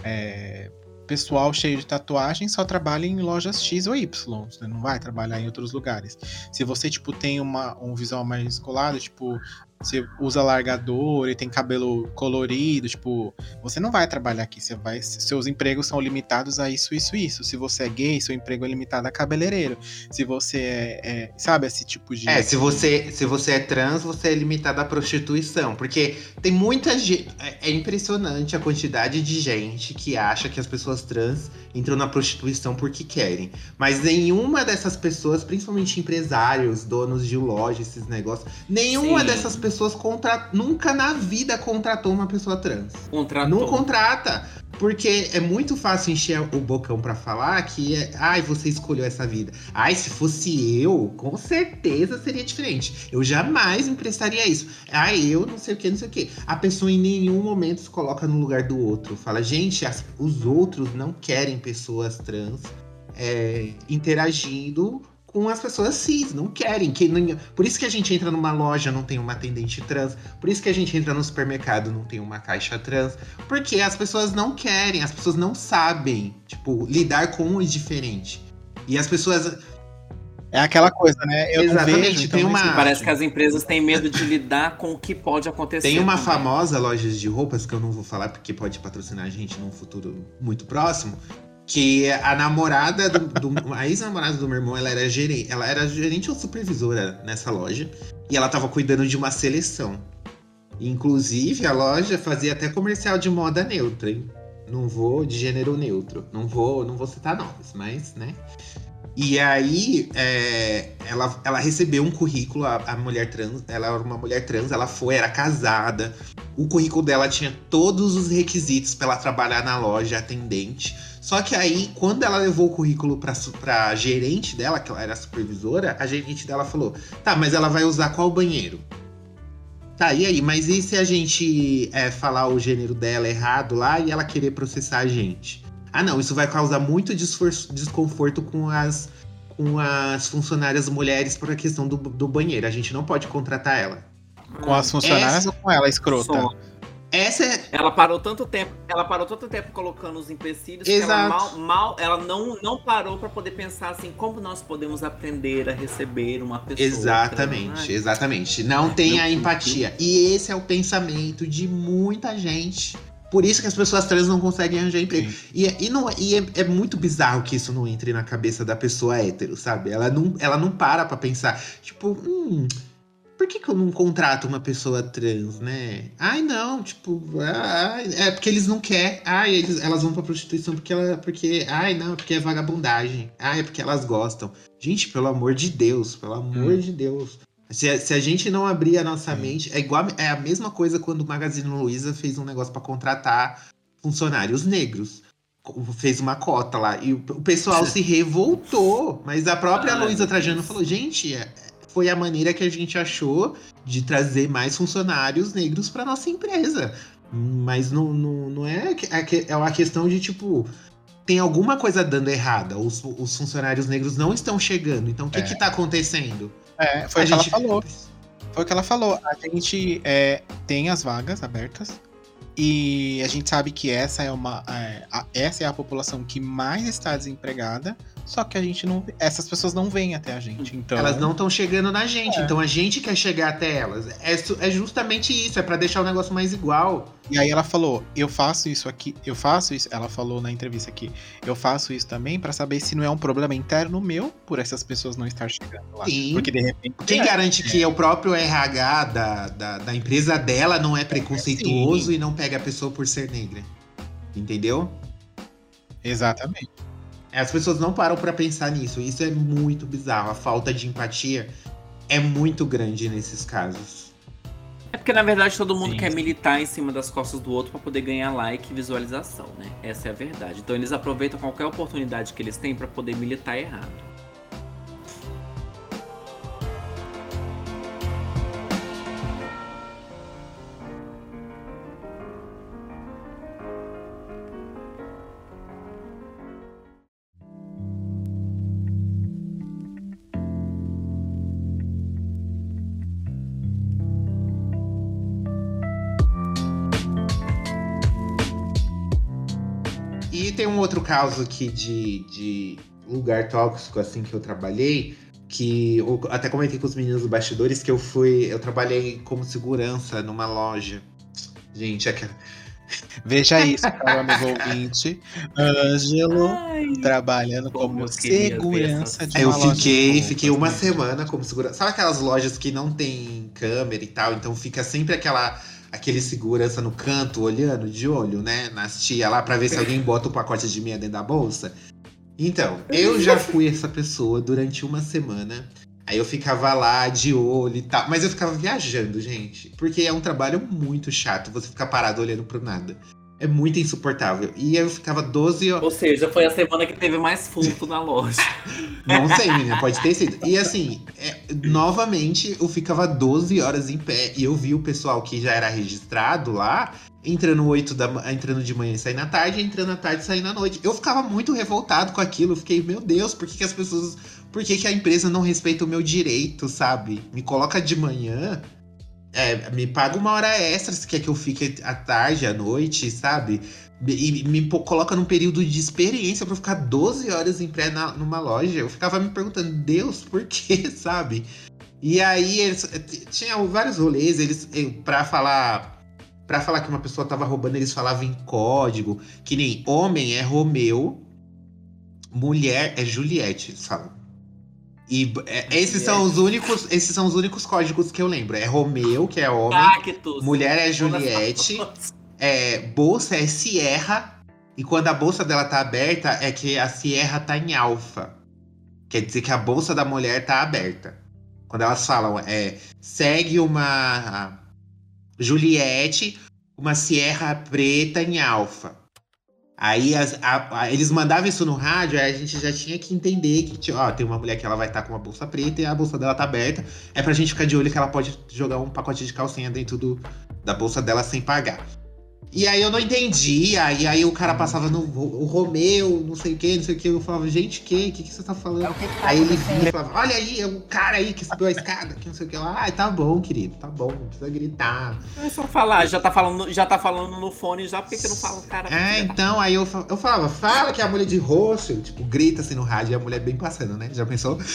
é, pessoal cheio de tatuagem só trabalha em lojas X ou Y, você não vai trabalhar em outros lugares. Se você, tipo, tem uma, um visual mais descolado, tipo, você usa largador e tem cabelo colorido, tipo, você não vai trabalhar aqui, você vai, seus empregos são limitados a isso, isso, isso. Se você é gay, seu emprego é limitado a cabeleireiro. Se você é, é, sabe, esse tipo de... É, se você, se você é trans, você é limitado à prostituição. Porque tem muita gente. É é impressionante a quantidade de gente que acha que as pessoas trans entram na prostituição porque querem. Mas nenhuma dessas pessoas, principalmente empresários, donos de loja, esses negócios, nenhuma Sim. dessas pessoas contra, nunca na vida contratou uma pessoa trans. Contratou. Não contrata. Porque é muito fácil encher o bocão pra falar que é, ai, você escolheu essa vida. Ai, se fosse eu, com certeza seria diferente. Eu jamais emprestaria isso. Ai, eu não sei o que, não sei o que. A pessoa em nenhum momento se coloca no lugar do outro. Fala, gente, as- os outros não querem pessoas trans é, interagindo com as pessoas cis, não querem. Que não- por isso que a gente entra numa loja, não tem uma atendente trans. Por isso que a gente entra no supermercado, não tem uma caixa trans. Porque as pessoas não querem, as pessoas não sabem, tipo, lidar com o diferente. E as pessoas. É aquela coisa, né? Eu Exatamente, não vejo, então tem uma- existe. Parece que as empresas têm medo de lidar com o que pode acontecer. Tem uma também. famosa loja de roupas que eu não vou falar porque pode patrocinar a gente num futuro muito próximo. Que a namorada do, do- a ex-namorada do meu irmão, ela era gerente, ela era gerente ou supervisora nessa loja e ela tava cuidando de uma seleção. Inclusive, a loja fazia até comercial de moda neutra, hein? Não vou de gênero neutro. Não vou, não vou citar nomes, mas, né? E aí, é, ela, ela recebeu um currículo, a, a mulher trans, ela era uma mulher trans, ela foi, era casada. O currículo dela tinha todos os requisitos para ela trabalhar na loja, atendente. Só que aí, quando ela levou o currículo pra, pra gerente dela, que ela era supervisora, a gerente dela falou: tá, mas ela vai usar qual banheiro? Tá, e aí? Mas e se a gente é, falar o gênero dela errado lá e ela querer processar a gente? Ah, não, isso vai causar muito desconforto com as, com as funcionárias mulheres por a questão do, do banheiro. A gente não pode contratar ela. Com as funcionárias Essa- ou com ela, escrota? Só. Essa é. Ela parou tanto tempo, ela parou tanto tempo colocando os empecilhos que ela Exato. mal, mal ela não, não parou pra poder pensar assim, como nós podemos aprender a receber uma pessoa. Exatamente, Ai, exatamente. Não tem meu a empatia. E esse é o pensamento de muita gente. Por isso que as pessoas trans não conseguem arranjar emprego. Sim. E, é- e, não, e é, é muito bizarro que isso não entre na cabeça da pessoa hétero, sabe? Ela não, ela não para pra pensar, tipo, hum, por que, que eu não contrato uma pessoa trans, né? Ai, não, tipo, ai, é porque eles não querem. Ai, eles, elas vão pra prostituição porque ela. Porque. Ai, não, porque é vagabundagem. Ai, é porque elas gostam. Gente, pelo amor de Deus, pelo amor Hum. de Deus. Se, a- se a gente não abrir a nossa Sim. mente, é igual é a mesma coisa quando o Magazine Luiza fez um negócio pra contratar funcionários negros. Fez uma cota lá. E o, o pessoal se revoltou. Mas a própria Luísa meu Trajano falou: gente, é- foi a maneira que a gente achou de trazer mais funcionários negros pra nossa empresa. Mas não, não, não é, é, é uma questão de tipo. Tem alguma coisa dando errada. Os, os funcionários negros não estão chegando. Então o que É. que tá acontecendo? É, foi A o que ela gente- falou. Foi o que ela falou. A gente é, tem as vagas abertas. E a gente sabe que essa é uma. é, a- essa é a população que mais está desempregada. Só que a gente não. Essas pessoas não vêm até a gente. Então. Elas não estão chegando na gente, É. então a gente quer chegar até elas. É, é justamente isso, é pra deixar o negócio mais igual. E aí ela falou, eu faço isso aqui, eu faço isso. Ela falou na entrevista aqui, eu faço isso também pra saber se não é um problema interno meu por essas pessoas não estar chegando lá. Sim. Porque de repente. Quem é, garante que é o próprio RH da, da, da empresa dela não é preconceituoso e não pega a pessoa por ser negra? Entendeu? Exatamente. As pessoas não param pra pensar nisso. Isso é muito bizarro. A falta de empatia é muito grande nesses casos. É porque na verdade todo mundo Sim. quer militar em cima das costas do outro pra poder ganhar like e visualização, né? Essa é a verdade. Então eles aproveitam qualquer oportunidade que eles têm pra poder militar errado. Caso aqui de, de lugar tóxico, assim, que eu trabalhei, que eu até comentei com os meninos do bastidores que eu fui. Eu trabalhei como segurança numa loja. Gente, aquela. Veja isso, caro amigo ouvinte. Ângelo trabalhando como eu segurança de Eu uma loja de fiquei, roupas, fiquei uma semana como segurança. Sabe aquelas lojas que não tem câmera e tal? Então fica sempre aquela aquele segurança no canto, olhando de olho, né? Nas tia lá pra ver se alguém bota o pacote de meia dentro da bolsa. Então, eu já fui essa pessoa durante uma semana. Aí eu ficava lá de olho e tal. Mas eu ficava viajando, gente. Porque é um trabalho muito chato você ficar parado olhando pro nada. É muito insuportável. E eu ficava 12 horas. Ou seja, foi a semana que teve mais furto na loja. Não sei, menina, pode ter sido. E assim, é, novamente, eu ficava 12 horas em pé e eu vi o pessoal que já era registrado lá, entrando 8 da entrando de manhã e saindo à tarde, entrando à tarde e saindo à noite. Eu ficava muito revoltado com aquilo. Eu fiquei, meu Deus, por que, que as pessoas. Por que, que a empresa não respeita o meu direito, sabe? Me coloca de manhã. É, me paga uma hora extra se quer que eu fique à tarde, à noite, sabe? E me coloca num período de experiência eu ficar 12 horas em pé na- numa loja. Eu ficava me perguntando, Deus, por quê, sabe? E aí eles t- tinha vários rolês, eles eh, para falar para falar que uma pessoa tava roubando, eles falavam em código, que nem homem é Romeu, mulher é Juliette, falam. E é, esses são os únicos, esses são os únicos códigos que eu lembro. É Romeu, que é homem, Cactus. mulher é Juliette, é, bolsa é Sierra, e quando a bolsa dela tá aberta, é que a Sierra tá em alfa. Quer dizer que a bolsa da mulher tá aberta. Quando elas falam, é, segue uma Juliette, uma Sierra preta em alfa. Aí as- a- a- eles mandavam isso no rádio, aí a gente já tinha que entender que ó, tem uma mulher que ela vai estar com uma bolsa preta e a bolsa dela tá aberta. É pra gente ficar de olho que ela pode jogar um pacote de calcinha dentro do, da bolsa dela sem pagar. E aí eu não entendia, e aí o cara passava no o Romeu, não sei o que, não sei o que. Eu falava, gente, que? O que, que você tá falando? aí ele vinha e falava, olha aí, é um cara aí que subiu a escada, que não sei o que. Ah, tá bom, querido, tá bom, não precisa gritar. É só falar, já tá falando, já tá falando no fone já, por que que não fala o cara? É, então, aí eu, eu falava, fala que é a mulher de roxo, tipo, grita assim no rádio e a mulher bem passando, né? Já pensou?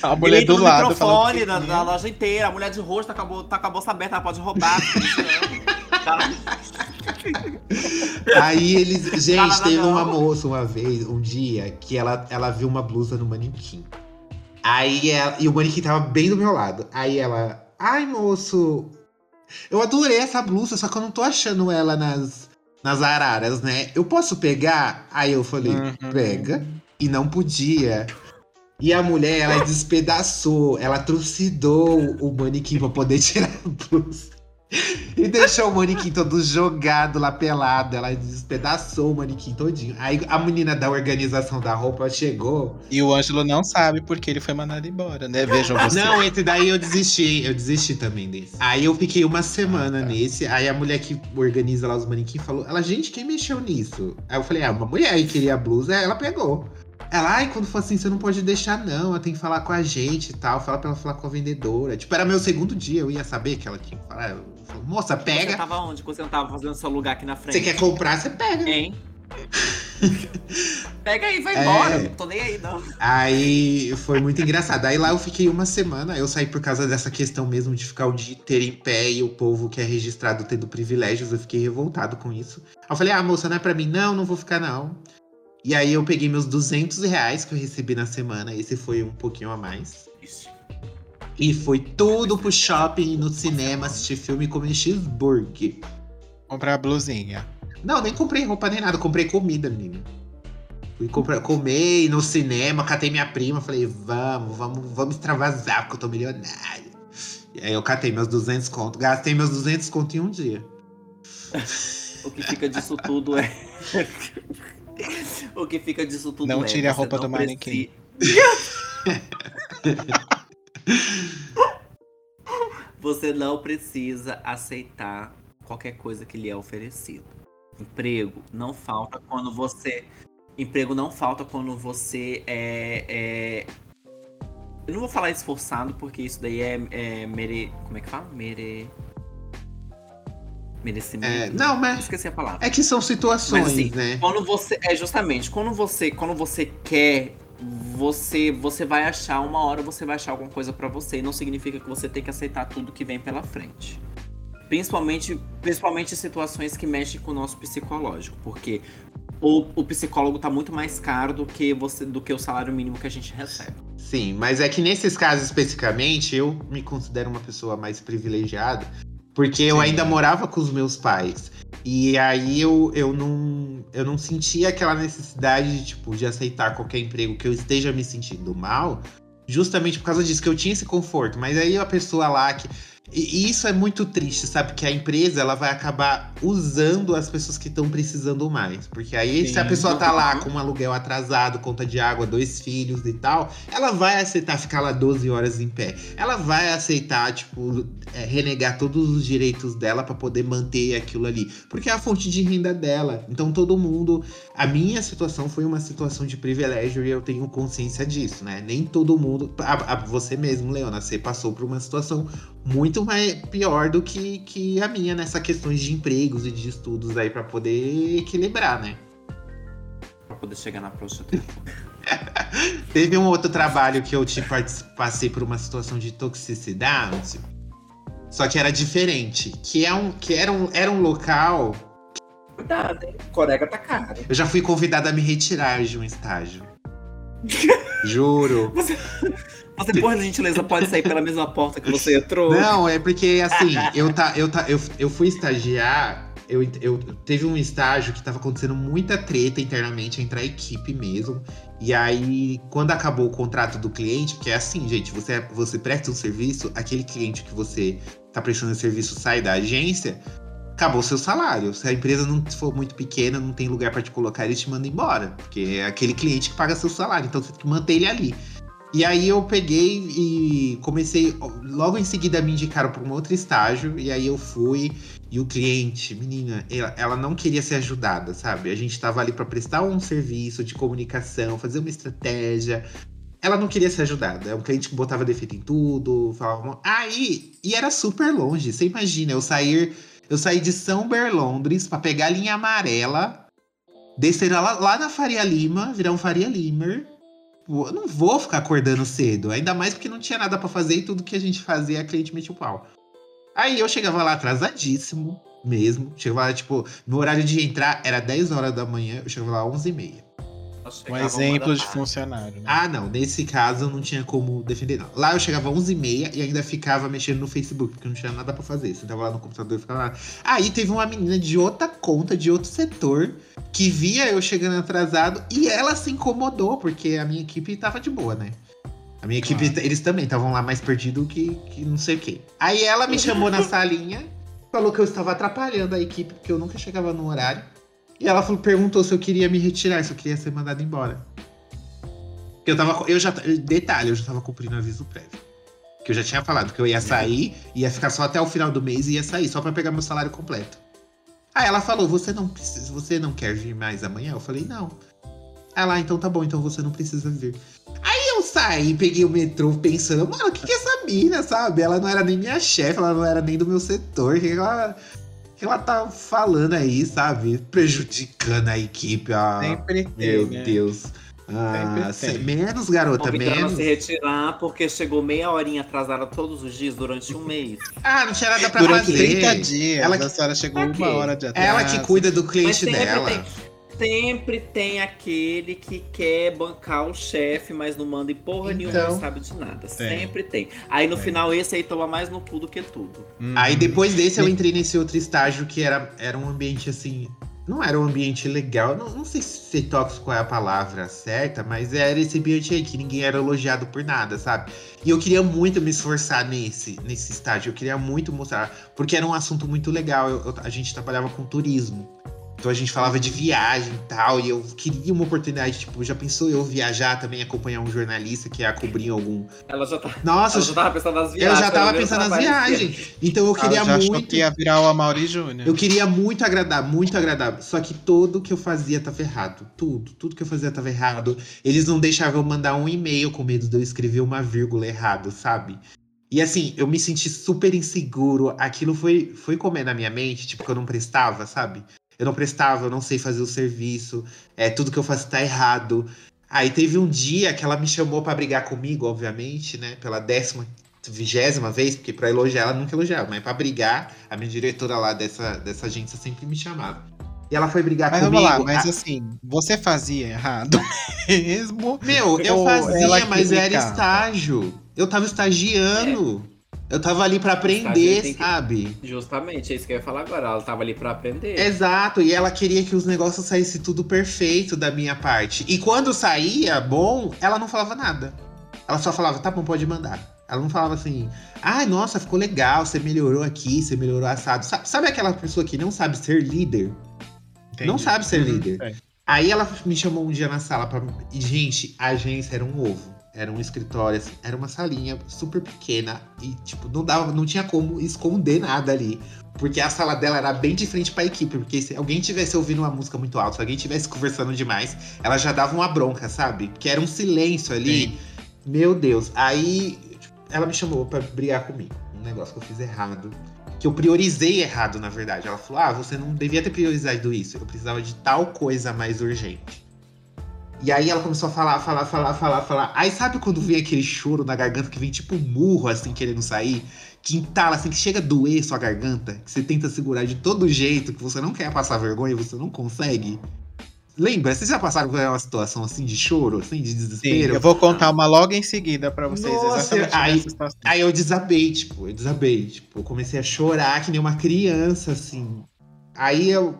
A mulher Grita do no lado microfone falando. da, da loja inteira, a mulher de rosto tá com a tá com a bolsa aberta, ela pode roubar. Aí eles. Gente, teve uma moça uma vez, um dia, que ela, ela viu uma blusa no manequim. Aí ela, e o manequim tava bem do meu lado. Aí ela. Ai, moço. Eu adorei essa blusa, só que eu não tô achando ela nas, nas araras, né? Eu posso pegar? Aí eu falei, Uhum. pega. E não podia. E a mulher, ela despedaçou, ela trucidou o manequim pra poder tirar a blusa. E deixou o manequim todo jogado lá pelado. Ela despedaçou o manequim todinho. Aí a menina da organização da roupa chegou. E o Ângelo não sabe porque ele foi mandado embora, né? Vejam vocês. Não, esse daí eu desisti. Eu desisti também desse. Aí eu fiquei uma semana Ah, tá. nesse. Aí a mulher que organiza lá os manequins falou: Ela, gente, quem mexeu nisso? Aí eu falei: Ah, uma mulher que queria a blusa, ela pegou. Ela, ai, quando for assim, você não pode deixar, não. Ela tem que falar com a gente e tal. Fala pra ela falar com a vendedora. Tipo, era meu segundo dia, eu ia saber que ela tinha que falar. Moça, Você pega. tava onde? Você não tava fazendo seu lugar aqui na frente? Você quer comprar, você pega. Hein? Pega aí, vai É. embora. Não tô nem aí, não. Aí foi muito engraçado. Aí lá eu fiquei uma semana. Eu saí por causa dessa questão mesmo de ficar o dia inteiro em pé e o povo que é registrado tendo privilégios. Eu fiquei revoltado com isso. Aí eu falei, ah, moça, não é pra mim? Não, não vou ficar não. E aí eu peguei meus 200 reais que eu recebi na semana. Esse foi um pouquinho a mais. E foi tudo pro shopping, no cinema, assistir filme e comer cheeseburger. Comprar a blusinha. Não, nem comprei roupa nem nada. Comprei comida, menino. Fui comprar, comer no cinema, catei minha prima, falei, vamos, vamos, vamos extravasar, porque eu tô milionário. E aí eu catei meus 200 conto, gastei meus 200 conto em um dia. O que fica disso tudo é. o que fica disso tudo Não é. tire a você roupa não do manequim. Você não precisa aceitar qualquer coisa que lhe é oferecido. Emprego não falta quando você. Emprego não falta quando você é. é- Eu não vou falar esforçado, porque isso daí é, é mere... Como é que fala? Mere. Merecimento. É, não, mas Esqueci a palavra. é que são situações, Mas, assim, né? Quando você. É justamente, quando você, quando você quer, você, você vai achar, uma hora você vai achar alguma coisa pra você. E não significa que você tem que aceitar tudo que vem pela frente. Principalmente, principalmente situações que mexem com o nosso psicológico. Porque o, o psicólogo tá muito mais caro do que, você, do que o salário mínimo que a gente recebe. Sim, mas é que nesses casos especificamente, eu me considero uma pessoa mais privilegiada, porque eu Sim. ainda morava com os meus pais. E aí eu, eu, não, eu não sentia aquela necessidade de, tipo, de aceitar qualquer emprego que eu esteja me sentindo mal, justamente por causa disso, que eu tinha esse conforto. Mas aí a pessoa lá que. E isso é muito triste, sabe? Que a empresa ela vai acabar usando as pessoas que estão precisando mais. Porque aí, se a Sim. pessoa tá lá com um aluguel atrasado, conta de água, dois filhos e tal, ela vai aceitar ficar lá 12 horas em pé. Ela vai aceitar, tipo, é, renegar todos os direitos dela pra poder manter aquilo ali. Porque é a fonte de renda dela. Então todo mundo. A minha situação foi uma situação de privilégio e eu tenho consciência disso, né? Nem todo mundo. a- a- você mesmo, Leona, você passou por uma situação muito mais pior do que, que a minha nessa questões de empregos e de estudos aí pra poder equilibrar, né? Pra poder chegar na prostituição. Teve um outro trabalho que eu tipo, passei por uma situação de toxicidade, só que era diferente, que, é um, que era, um, era um local Cuidado, hein? Corega tá caro. Eu já fui convidada a me retirar de um estágio. Juro. Você, você, por gentileza, pode sair pela mesma porta que você entrou? Não, é porque assim, eu, tá, eu, tá, eu, eu fui estagiar. Eu, eu teve um estágio que tava acontecendo muita treta internamente entre a equipe mesmo. E aí, quando acabou o contrato do cliente, porque é assim, gente, você, você presta um serviço, aquele cliente que você tá prestando serviço sai da agência, acabou seu salário. Se a empresa não for muito pequena, não tem lugar para te colocar, eles te mandam embora. Porque é aquele cliente que paga seu salário, então você tem que manter ele ali. E aí eu peguei e comecei. Logo em seguida me indicaram para um outro estágio. E aí eu fui. E o cliente, menina, ela, ela não queria ser ajudada, sabe? A gente estava ali para prestar um serviço de comunicação, fazer uma estratégia. Ela não queria ser ajudada. É um cliente que botava defeito em tudo, falava. Aí, e era super longe. Você imagina, eu sair eu saí de São Berlondres para pegar a linha amarela, descer lá, lá na Faria Lima, virar um Faria Limer. Eu não vou ficar acordando cedo, ainda mais porque não tinha nada para fazer e tudo que a gente fazia a cliente metia o pau. Aí eu chegava lá atrasadíssimo mesmo. Chegava lá, tipo, meu horário de entrar era 10 horas da manhã, eu chegava lá 11 e meia. Um exemplo de funcionário, né? Ah, não. Nesse caso, não tinha como defender, não. Lá eu chegava às 11h30 e ainda ficava mexendo no Facebook, porque não tinha nada pra fazer. Você tava lá no computador e ficava lá. Aí teve uma menina de outra conta, de outro setor, que via eu chegando atrasado e ela se incomodou, porque a minha equipe tava de boa, né? A minha equipe, ah. eles também estavam lá mais perdidos que, que não sei o quê. Aí ela me chamou na salinha, falou que eu estava atrapalhando a equipe, porque eu nunca chegava no horário. E ela falou, perguntou se eu queria me retirar, se eu queria ser mandado embora. Eu tava. Eu já. Detalhe, eu já tava cumprindo aviso prévio. Que eu já tinha falado que eu ia sair, ia ficar só até o final do mês e ia sair, só para pegar meu salário completo. Aí ela falou: Você não precisa, você não quer vir mais amanhã? Eu falei, não. Ela, ah, então tá bom, então você não precisa vir. Aí eu saí, peguei o metrô pensando, mano, o que, que é essa mina, sabe? Ela não era nem minha chefe, ela não era nem do meu setor. Que que ela tá falando aí, sabe? Prejudicando a equipe. Ah, Sempre tem, Meu né? Deus. Ah, menos, garota, menos. se retirar porque chegou meia horinha atrasada todos os dias durante um mês. Ah, não tinha nada pra durante fazer. 30 dias. Ela que... a senhora chegou uma hora de atraso. Ela que cuida do cliente dela. Tem, sempre tem aquele que quer bancar o chefe, mas não manda em porra então, nenhuma, não sabe de nada. Tem. Sempre tem. Aí no final esse aí toma mais no cu do que tudo. Hum. Aí depois desse eu entrei nesse outro estágio que era, era um ambiente assim. Não era um ambiente legal, não, não sei se tóxico é a palavra certa, mas era esse ambiente aí que ninguém era elogiado por nada, sabe? E eu queria muito me esforçar nesse, nesse estágio, eu queria muito mostrar, porque era um assunto muito legal. Eu, eu, a gente trabalhava com turismo. Então a gente falava de viagem e tal, e eu queria uma oportunidade, tipo, já pensou eu viajar também, acompanhar um jornalista que ia cobrir algum. Ela já tá. Nossa, ela já tava pensando nas viagens. Eu já tava pensando nas viagens. Então eu queria ela já muito. que ia virar o Amaury Júnior. Eu queria muito agradar, muito agradar. Só que tudo que eu fazia tava errado. Tudo, tudo que eu fazia tava errado. Eles não deixavam eu mandar um e-mail com medo de eu escrever uma vírgula errado, sabe? E assim, eu me senti super inseguro. Aquilo foi, foi comer na minha mente, tipo, que eu não prestava, sabe? Eu não prestava, eu não sei fazer o serviço, é, tudo que eu faço tá errado. Aí teve um dia que ela me chamou para brigar comigo, obviamente, né? Pela décima, vigésima vez, porque para elogiar ela nunca elogiava, mas para brigar, a minha diretora lá dessa, dessa agência sempre me chamava. E ela foi brigar mas comigo. Vamos lá, mas a... assim, você fazia errado mesmo? Meu, eu fazia, mas era estágio. Eu tava estagiando. É. Eu tava ali para aprender, que... sabe? Justamente, é isso que eu ia falar agora. Ela tava ali para aprender. Exato, e ela queria que os negócios saíssem tudo perfeito da minha parte. E quando saía bom, ela não falava nada. Ela só falava, tá bom, pode mandar. Ela não falava assim, ai, ah, nossa, ficou legal, você melhorou aqui, você melhorou assado. Sabe, sabe aquela pessoa que não sabe ser líder? Entendi. Não sabe ser uhum, líder. É. Aí ela me chamou um dia na sala pra. E, gente, a agência era um ovo. Era um escritório, assim, era uma salinha super pequena e, tipo, não dava, não tinha como esconder nada ali. Porque a sala dela era bem de frente pra equipe. Porque se alguém tivesse ouvindo uma música muito alta, se alguém tivesse conversando demais, ela já dava uma bronca, sabe? Que era um silêncio ali. Sim. Meu Deus. Aí ela me chamou para brigar comigo. negócio que eu fiz errado. Que eu priorizei errado, na verdade. Ela falou: ah, você não devia ter priorizado isso. Eu precisava de tal coisa mais urgente. E aí ela começou a falar, falar, falar, falar, falar. Aí sabe quando vem aquele choro na garganta que vem tipo um murro, assim, querendo sair? Que entala, assim, que chega a doer sua garganta? Que você tenta segurar de todo jeito, que você não quer passar vergonha, você não consegue? Lembra? Vocês já passaram por uma situação assim de choro, assim, de Sim, desespero? eu vou contar uma logo em seguida pra vocês. Nossa, exatamente aí-. Aí eu desabei, tipo, eu desabei. Tipo, eu comecei a chorar que nem uma criança, assim. Aí eu.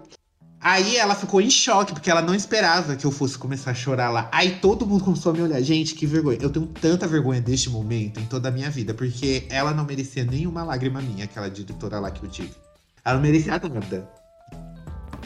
Aí ela ficou em choque, porque ela não esperava que eu fosse começar a chorar lá. Aí todo mundo começou a me olhar. Gente, que vergonha. Eu tenho tanta vergonha deste momento em toda a minha vida, porque ela não merecia nenhuma lágrima minha, aquela diretora lá que eu tive. Ela não merecia nada.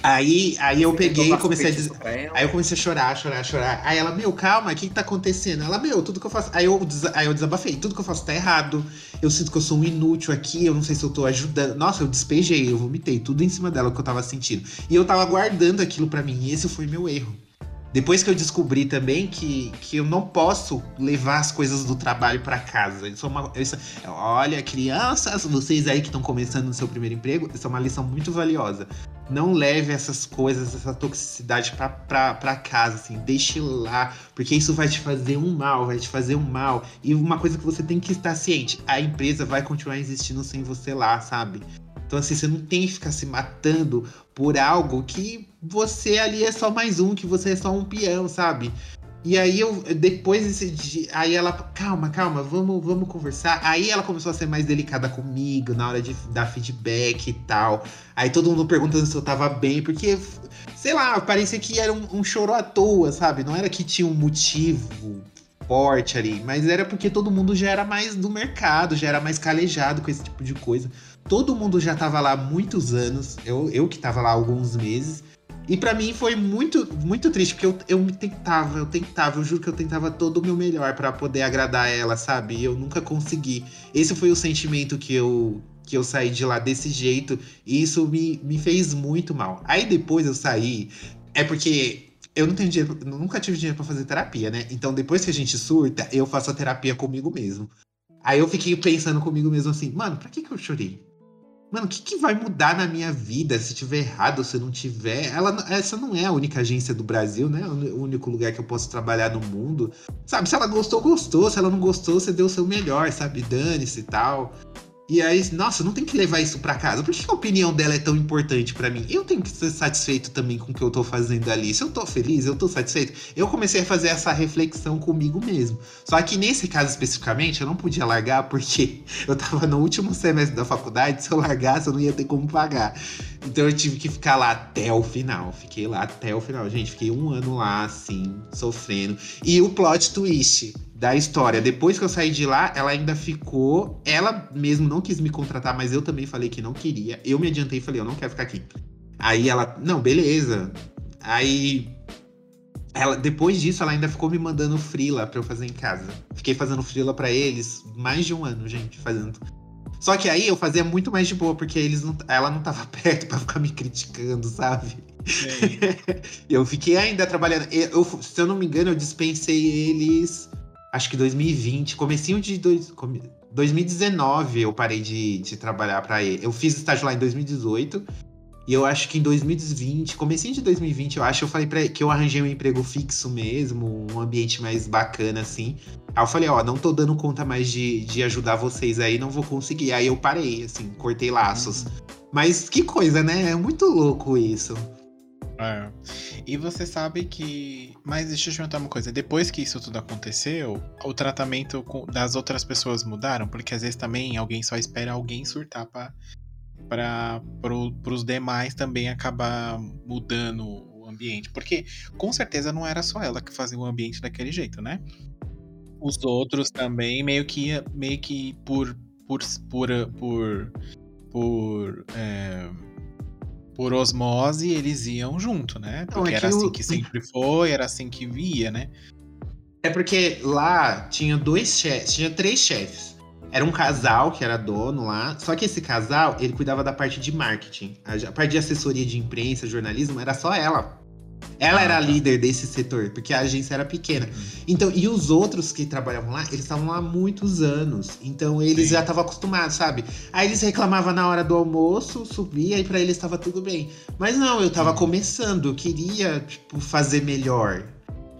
Aí, aí eu peguei e comecei a dizer. Aí eu comecei a chorar, chorar, chorar. Aí ela, meu, calma, o que, que tá acontecendo? Ela, meu, tudo que eu faço. Aí eu, aí eu desabafei, tudo que eu faço tá errado. Eu sinto que eu sou um inútil aqui, eu não sei se eu tô ajudando. Nossa, eu despejei, eu vomitei tudo em cima dela o que eu tava sentindo. E eu tava guardando aquilo pra mim, e esse foi meu erro. Depois que eu descobri também que, que eu não posso levar as coisas do trabalho pra casa. Isso é uma, isso, olha, crianças, vocês aí que estão começando no seu primeiro emprego, isso é uma lição muito valiosa. Não leve essas coisas, essa toxicidade pra casa, assim, deixe lá, porque isso vai te fazer um mal, vai te fazer um mal. E uma coisa que você tem que estar ciente: a empresa vai continuar existindo sem você lá, sabe? Então, assim, você não tem que ficar se matando por algo que você ali é só mais um, que você é só um peão, sabe? E aí eu, depois desse dia, aí ela, calma, calma, vamos, vamos conversar. Aí ela começou a ser mais delicada comigo na hora de dar feedback e tal. Aí todo mundo perguntando se eu tava bem, porque, sei lá, parecia que era um, um choro à toa, sabe? Não era que tinha um motivo forte ali, mas era porque todo mundo já era mais do mercado, já era mais calejado com esse tipo de coisa. Todo mundo já tava lá há muitos anos, eu, eu que tava lá há alguns meses. E pra mim foi muito, muito triste, porque eu, eu me tentava, eu tentava, eu juro que eu tentava todo o meu melhor pra poder agradar ela, sabe? E eu nunca consegui. Esse foi o sentimento que eu, que eu saí de lá desse jeito, e isso me, me fez muito mal. Aí depois eu saí, é porque eu não tenho dinheiro, nunca tive dinheiro pra fazer terapia, né? Então depois que a gente surta, eu faço a terapia comigo mesmo. Aí eu fiquei pensando comigo mesmo assim, mano, pra que que eu chorei? Mano, o que, que vai mudar na minha vida se tiver errado se não tiver? Ela, essa não é a única agência do Brasil, né? O único lugar que eu posso trabalhar no mundo. Sabe, se ela gostou, gostou. Se ela não gostou, você deu o seu melhor, sabe? Dane-se e tal. E aí, nossa, não tem que levar isso pra casa. Por que a opinião dela é tão importante pra mim? Eu tenho que ser satisfeito também com o que eu tô fazendo ali. Se eu tô feliz, eu tô satisfeito. Eu comecei a fazer essa reflexão comigo mesmo. Só que nesse caso especificamente, eu não podia largar porque eu tava no último semestre da faculdade. Se eu largasse, eu não ia ter como pagar. Então eu tive que ficar lá até o final. Fiquei lá até o final. Gente, fiquei um ano lá, assim, sofrendo. E o plot twist da história. Depois que eu saí de lá, ela ainda ficou. Ela mesmo não quis me contratar, mas eu também falei que não queria. Eu me adiantei e falei, eu não quero ficar aqui. Aí ela, não, beleza. Aí. Ela, depois disso, ela ainda ficou me mandando frila pra eu fazer em casa. Fiquei fazendo frila pra eles mais de um ano, gente, fazendo. Só que aí eu fazia muito mais de boa, porque eles não, ela não tava perto pra ficar me criticando, sabe? eu fiquei ainda trabalhando. Eu, se eu não me engano, eu dispensei eles. Acho que 2020, comecinho de dois, come- 2019 eu parei de, de trabalhar pra ele. Eu fiz estágio lá em 2018. E eu acho que em 2020, comecinho de 2020, eu acho, eu falei pra que eu arranjei um emprego fixo mesmo, um ambiente mais bacana, assim. Aí eu falei, ó, não tô dando conta mais de, de ajudar vocês aí, não vou conseguir. Aí eu parei, assim, cortei laços. Mas que coisa, né? É muito louco isso. É. E você sabe que. Mas deixa eu te perguntar uma coisa. Depois que isso tudo aconteceu, o tratamento das outras pessoas mudaram? Porque às vezes também alguém só espera alguém surtar pra, pra, pro, pros demais também acabar mudando o ambiente. Porque com certeza não era só ela que fazia o ambiente daquele jeito, né? Os outros também meio que meio que por por por por, por é, por osmose, eles iam junto, né? Não, Porque é era assim o- que sempre foi, era assim que via, né? É porque lá tinha dois chefes, tinha três chefes. Era um casal que era dono lá, só que esse casal, ele cuidava da parte de marketing. A parte de assessoria de imprensa, jornalismo, era só ela. Ela Ah, era a tá. líder desse setor, porque a agência era pequena. Então, e os outros que trabalhavam lá, eles estavam lá há muitos anos. Então, eles Sim. já estavam acostumados, sabe? Aí eles reclamavam na hora do almoço, subia e pra eles estava tudo bem. Mas não, eu tava Sim. começando, eu queria, tipo, fazer melhor.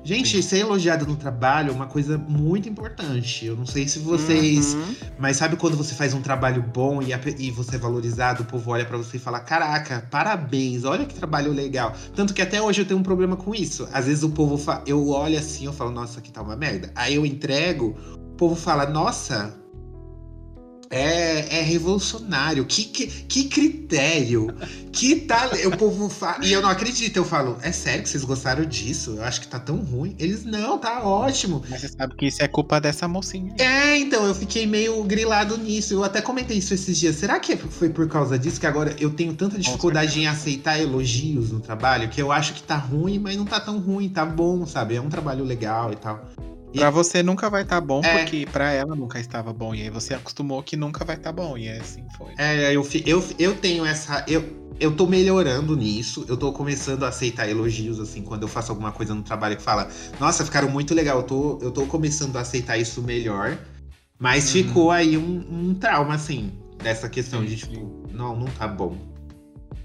Gente, Sim. ser elogiado no trabalho é uma coisa muito importante. Eu não sei se vocês. Uhum. Mas sabe quando você faz um trabalho bom e, a e você é valorizado, o povo olha pra você e fala: Caraca, parabéns, olha que trabalho legal. Tanto que até hoje eu tenho um problema com isso. Às vezes o povo fa... eu olho assim, eu falo, nossa, aqui tá uma merda. Aí eu entrego, o povo fala, nossa. É, é revolucionário, que, que, que critério, que tal. o povo fala. E eu não acredito, eu falo, é sério que vocês gostaram disso? Eu acho que tá tão ruim. Eles, não, tá ótimo. Mas você sabe que isso é culpa dessa mocinha. É, então, eu fiquei meio grilado nisso. Eu até comentei isso esses dias. Será que foi por causa disso que agora eu tenho tanta dificuldade em aceitar elogios no trabalho que eu acho que tá ruim, mas não tá tão ruim, tá bom, sabe? É um trabalho legal e tal. Pra você nunca vai estar bom, É. porque pra ela nunca estava bom. E aí você acostumou que nunca vai estar bom. E assim foi. É, eu, eu, eu tenho essa. Eu, eu tô melhorando nisso. Eu tô começando a aceitar elogios, assim, quando eu faço alguma coisa no trabalho que fala, nossa, ficaram muito legal. Eu tô, eu tô começando a aceitar isso melhor. Mas Uhum. ficou aí um, um trauma, assim, dessa questão Sim, de, sim. tipo, não, não tá bom.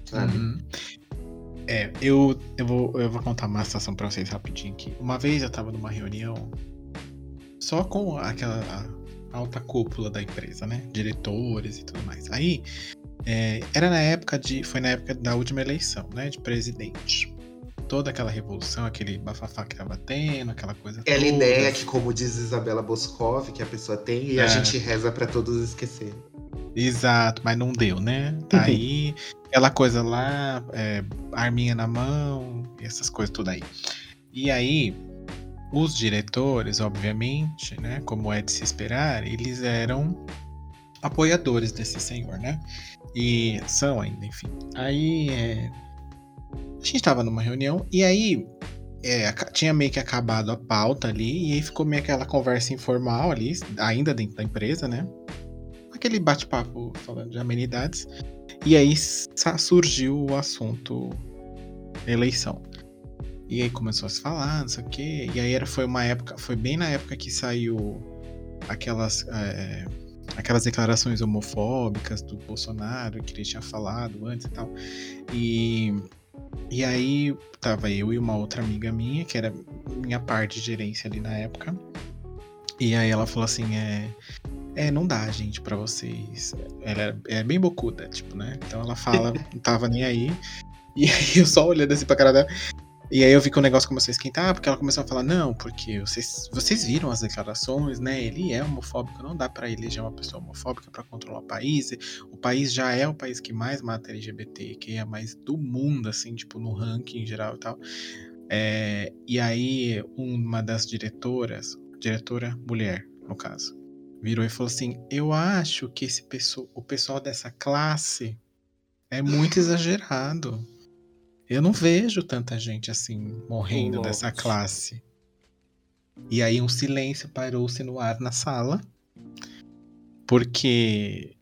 Sabe? Uhum. É, eu, eu, vou, eu vou contar uma situação pra vocês rapidinho aqui. Uma vez eu tava numa reunião só com aquela a alta cúpula da empresa, né? Diretores e tudo mais. Aí, é, era na época de. Foi na época da última eleição, né? De presidente. Toda aquela revolução, aquele bafafá que tava tendo, aquela coisa Aquela toda. ideia que, como diz Isabela Boscov, que a pessoa tem e a É. gente reza pra todos esquecerem. Exato, mas não deu, né? Tá aí, aquela coisa lá, é, arminha na mão, essas coisas tudo aí. E aí, os diretores, obviamente, né? Como é de se esperar, eles eram apoiadores desse senhor, né? E são ainda, enfim. Aí, é, a gente tava numa reunião e aí é, tinha meio que acabado a pauta ali, e aí ficou meio aquela conversa informal ali, ainda dentro da empresa, né? Aquele bate-papo falando de amenidades. E aí surgiu o assunto eleição. E aí começou a se falar, não sei o quê. E aí era, foi uma época, foi bem na época que saiu aquelas, é, aquelas declarações homofóbicas do Bolsonaro que ele tinha falado antes e tal. E, e aí tava eu e uma outra amiga minha, que era minha parte de gerência ali na época. E aí ela falou assim, é. É, não dá, gente, pra vocês. Ela é, é bem bocuda, tipo, né? Então ela fala, não tava nem aí. E aí eu só olhando assim pra cara dela. E aí eu vi que o negócio começou a esquentar, porque ela começou a falar, não, porque vocês, vocês viram as declarações, né? Ele é homofóbico, não dá pra eleger uma pessoa homofóbica pra controlar o país. O país já é o país que mais mata LGBT, que é mais do mundo, assim, tipo, no ranking em geral e tal. É, e aí, uma das diretoras, diretora mulher, no caso, virou e falou assim: Eu acho que esse pessoa, o pessoal dessa classe é muito exagerado. Eu não vejo tanta gente assim morrendo Nossa. dessa classe. E aí um silêncio parou-se no ar na sala, porque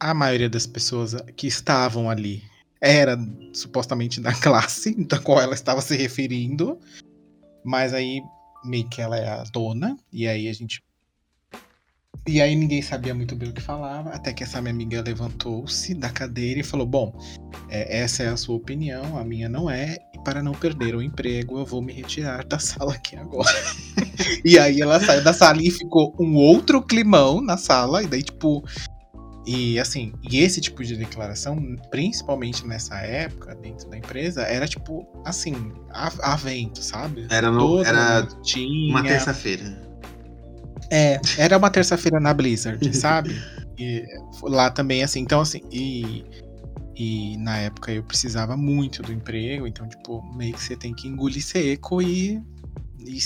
a maioria das pessoas que estavam ali era supostamente da classe da qual ela estava se referindo, mas aí meio que ela é a dona, e aí a gente. E aí ninguém sabia muito bem o que falava, até que essa minha amiga levantou-se da cadeira e falou: Bom, é, essa é a sua opinião, a minha não é, e para não perder o emprego, eu vou me retirar da sala aqui agora. e aí ela saiu da sala e ficou um outro climão na sala, e daí, tipo. E assim, e esse tipo de declaração, principalmente nessa época, dentro da empresa, era tipo, assim, a, a vento, sabe? Era, no, Todo era tinha. uma terça-feira. É, era uma terça-feira na Blizzard, sabe? E lá também, assim, então assim, e, e na época eu precisava muito do emprego, então, tipo, meio que você tem que engolir seco e. e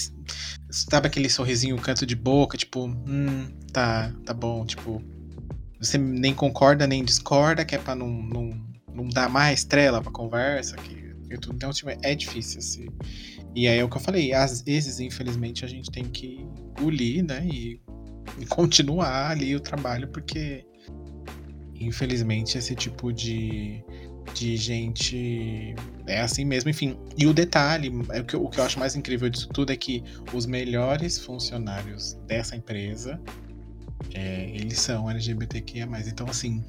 sabe aquele sorrisinho, canto de boca, tipo, hum, tá, tá bom, tipo. Você nem concorda nem discorda, que é pra não, não, não dar mais trela pra conversa, que. Então, tipo, é difícil, assim. E aí é o que eu falei, às vezes, infelizmente, a gente tem que engolir, né? E, continuar ali o trabalho, porque infelizmente esse tipo de, de gente. É assim mesmo, enfim. E o detalhe, é o que, o que eu acho mais incrível disso tudo é que os melhores funcionários dessa empresa, é, eles são LGBTQIA+. Então, assim,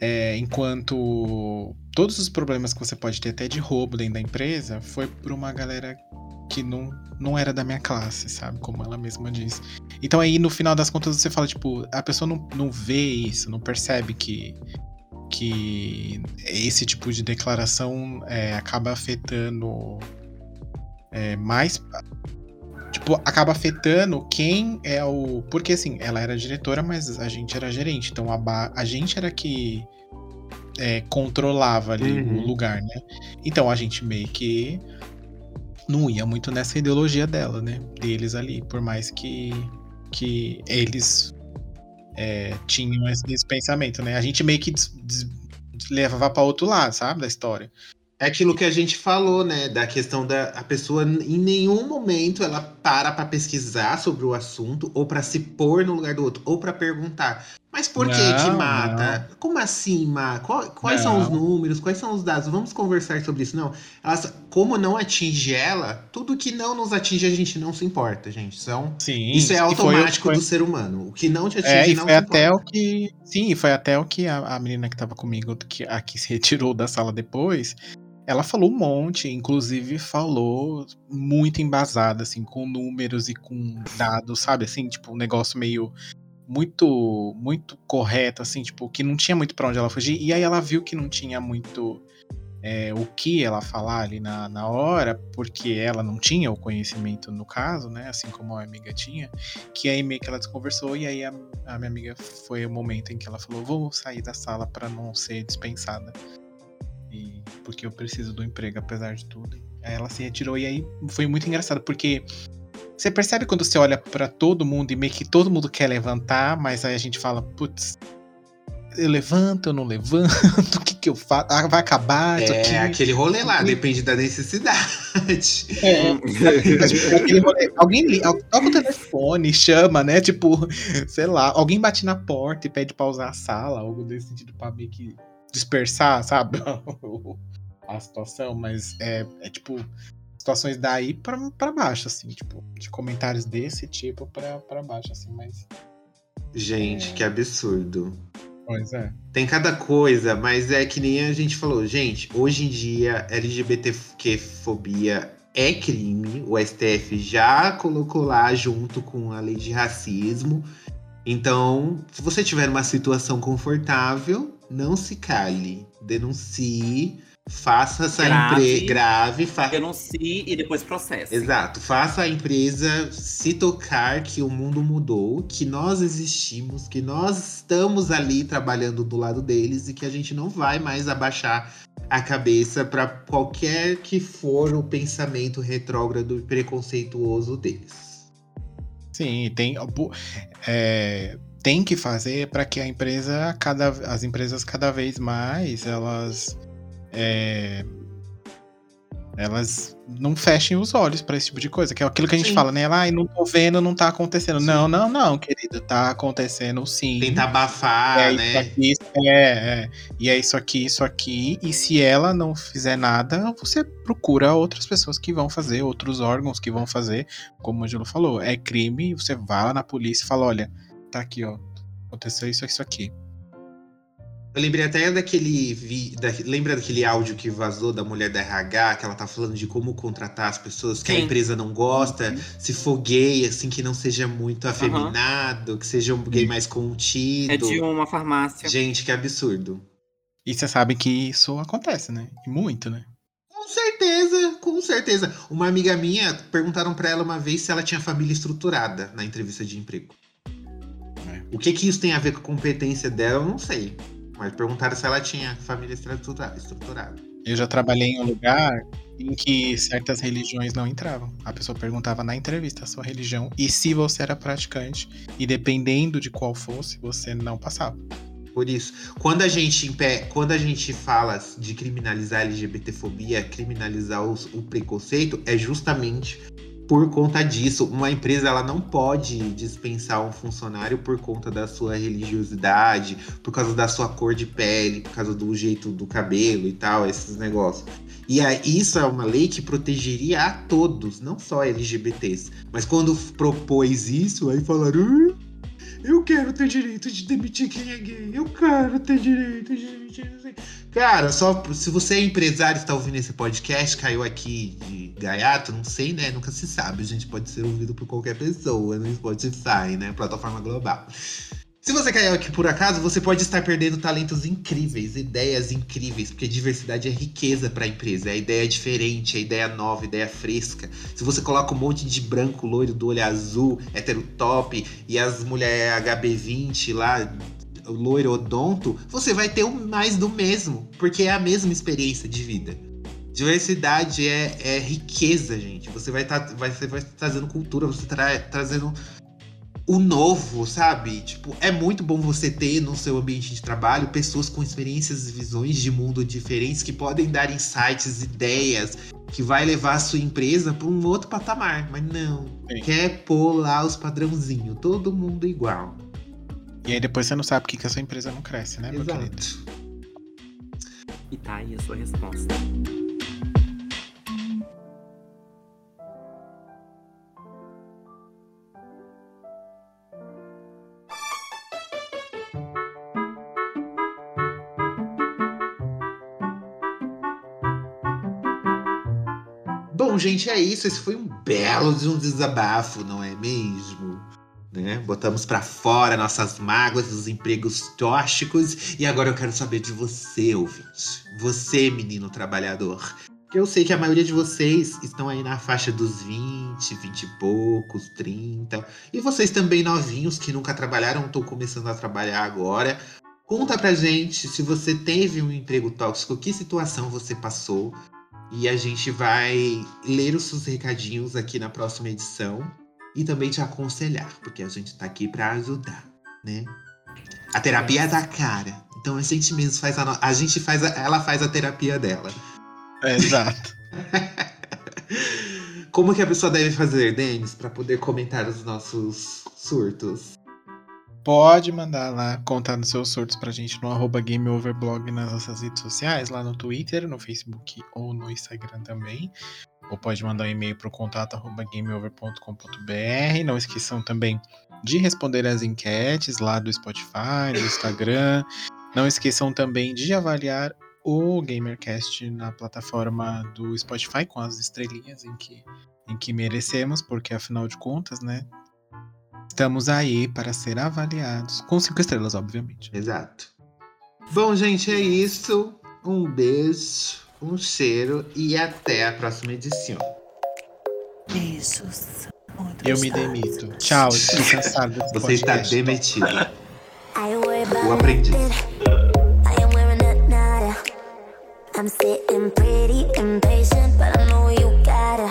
é, enquanto todos os problemas que você pode ter até de roubo dentro da empresa, foi por uma galera que não, não era da minha classe, sabe? Como ela mesma diz. Então aí, no final das contas, você fala, tipo, a pessoa não, não vê isso, não percebe que, que esse tipo de declaração é, acaba afetando é, mais. Tipo, acaba afetando quem é o. Porque assim, ela era diretora, mas a gente era gerente. Então a, ba- a gente era que é, controlava ali Uhum. o lugar, né? Então a gente meio que não ia muito nessa ideologia dela, né? Deles ali. Por mais que, que eles é, tinham esse, esse pensamento, né? A gente meio que des- des- levava pra outro lado, sabe? Da história. É aquilo que a gente falou, né? Da questão da a pessoa, em nenhum momento, ela para pra pesquisar sobre o assunto, ou pra se pôr no lugar do outro, ou pra perguntar. Mas por que que Não, mata? Como assim, Ma? Quais são os Não. números? Quais são os dados? Vamos conversar sobre isso. Não. Ela só- como não atinge ela, tudo que não nos atinge, a gente não se importa, gente. São, Sim. isso é e foi- automático foi- do ser humano. O que não te atinge, É, e não foi se até importa. o que. Sim, foi até o que a, a menina que tava comigo, que, a que se retirou da sala depois, ela falou um monte, inclusive falou muito embasada, assim, com números e com dados, sabe? Assim, tipo, um negócio meio. Muito, muito correto, assim, tipo, que não tinha muito pra onde ela fugir. E aí ela viu que não tinha muito é, o que ela falar ali na, na hora, porque ela não tinha o conhecimento no caso, né? Assim como a amiga tinha que aí meio que ela desconversou e aí a, a minha amiga foi o momento em que ela falou vou sair da sala pra não ser dispensada e porque eu preciso do emprego apesar de tudo aí ela se retirou e aí foi muito engraçado porque você percebe quando você olha pra todo mundo e meio que todo mundo quer levantar mas aí a gente fala putz eu levanto, eu não levanto, o que que eu faço? Ah, vai acabar isso aqui. É aquele rolê lá, depende da necessidade. É, tipo, aquele rolê, alguém li- toca o telefone, chama, né? Tipo, sei lá, alguém bate na porta e pede pra usar a sala, algo desse sentido, pra meio que dispersar, sabe? a situação, mas é, é tipo situações daí pra, pra baixo, assim, tipo, de comentários desse tipo pra, pra baixo, assim, mas. Gente, que absurdo. Pois é. Tem cada coisa, mas é que nem a gente falou, gente, hoje em dia LGBTQ-fobia é crime, o STF já colocou lá junto com a lei de racismo. Então, se você tiver uma situação confortável, não se cale, denuncie, faça essa Grave. empresa grave, fa Denuncie e depois processe. Exato, faça a empresa se tocar que o mundo mudou, que nós existimos, que nós estamos ali trabalhando do lado deles e que a gente não vai mais abaixar a cabeça para qualquer que for o pensamento retrógrado e preconceituoso deles. Sim, tem, é, tem que fazer para que a empresa, cada, as empresas cada vez mais, elas é, elas não fechem os olhos para esse tipo de coisa, que é aquilo que a gente Sim. fala, né? Ai, não tô vendo, não tá acontecendo. Não, não, não, querido, tá acontecendo sim. Tentar abafar, é isso né? aqui, isso- é, é. E é isso aqui, isso aqui. E se ela não fizer nada, você procura outras pessoas que vão fazer, outros órgãos que vão fazer. Como o Angelo falou, é crime, você vai lá na polícia e fala: olha, tá aqui, ó. Aconteceu isso, isso aqui. Eu lembrei até daquele vi, da- lembra daquele áudio que vazou da mulher da RH, que ela tá falando de como contratar as pessoas que a Sim. empresa não gosta, se for gay, assim, que não seja muito afeminado, que seja um gay mais contido. É de uma farmácia. Gente, que absurdo. E você sabe que isso acontece, né? E muito, né? Com certeza, com certeza. Uma amiga minha perguntaram pra ela uma vez se ela tinha família estruturada na entrevista de emprego. É. O que que isso tem a ver com a competência dela, eu não sei. Mas perguntaram se ela tinha família estrutura- estruturada. Eu já trabalhei em um lugar em que certas religiões não entravam. A pessoa perguntava na entrevista a sua religião e se você era praticante. E dependendo de qual fosse, você não passava. Por isso, quando a gente quando a gente fala de criminalizar a LGBTfobia, criminalizar os- o preconceito, é justamente por conta disso. Uma empresa ela não pode dispensar um funcionário por conta da sua religiosidade, por causa da sua cor de pele, por causa do jeito do cabelo e tal, esses negócios. E aí, isso é uma lei que protegeria a todos, não só LGBTs. Mas quando propôs isso, aí falaram. "Ah, Eu quero ter direito de demitir quem é gay. Eu quero ter direito de demitir. não sei." Cara, só se você é empresário e está ouvindo esse podcast, caiu aqui de gaiato, não sei, né? Nunca se sabe. A gente pode ser ouvido por qualquer pessoa no Spotify, né? Plataforma global. Se você caiu aqui por acaso, você pode estar perdendo talentos incríveis, ideias incríveis, porque diversidade é riqueza para a empresa. É ideia diferente, é ideia nova, ideia fresca. Se você coloca um monte de branco, loiro, do olho azul, hétero top e as mulheres HB20 lá, loiro odonto, você vai ter mais do mesmo, porque é a mesma experiência de vida. Diversidade é, é riqueza, gente. Você vai estar vai, você vai trazendo cultura, você tá trazendo o novo, sabe? Tipo, é muito bom você ter no seu ambiente de trabalho pessoas com experiências e visões de mundo diferentes que podem dar insights, ideias, que vai levar a sua empresa para um outro patamar. Mas não, Sim. quer pôr lá os padrãozinhos, todo mundo igual. E aí depois você não sabe por que, que a sua empresa não cresce, né, meu querido? Exato. E tá aí a sua resposta. Gente, é isso. Esse foi um belo de um desabafo, não é mesmo? Né? Botamos pra fora nossas mágoas dos empregos tóxicos e agora eu quero saber de você, ouvinte. Você, menino trabalhador. Eu sei que a maioria de vocês estão aí na faixa dos 20, 20 e poucos, 30. E vocês também novinhos que nunca trabalharam, estão começando a trabalhar agora. Conta pra gente se você teve um emprego tóxico, que situação você passou. E a gente vai ler os seus recadinhos aqui na próxima edição e também te aconselhar, porque a gente tá aqui pra ajudar, né? A terapia é da cara. Então a gente mesmo faz a, no- a gente faz a- ela faz a terapia dela. É, exato. Como que a pessoa deve fazer, Denis, pra poder comentar os nossos surtos? Pode mandar lá, contar nos seus surtos pra gente no arroba GameOverblog nas nossas redes sociais, lá no Twitter, no Facebook ou no Instagram também. Ou pode mandar um e-mail pro contato arroba gameover.com.br. Não esqueçam também de responder as enquetes lá do Spotify, do Instagram. Não esqueçam também de avaliar o GamerCast na plataforma do Spotify com as estrelinhas em que, em que merecemos, porque afinal de contas, né? Estamos aí para ser avaliados. Com cinco estrelas, obviamente. Exato. Bom, gente, é isso. Um beijo, um cheiro e até a próxima edição. Beijos. Muito Eu me demito. Tchau, estou cansado Você está demitido. O aprendiz. I'm sitting pretty impatient, but I know you gotta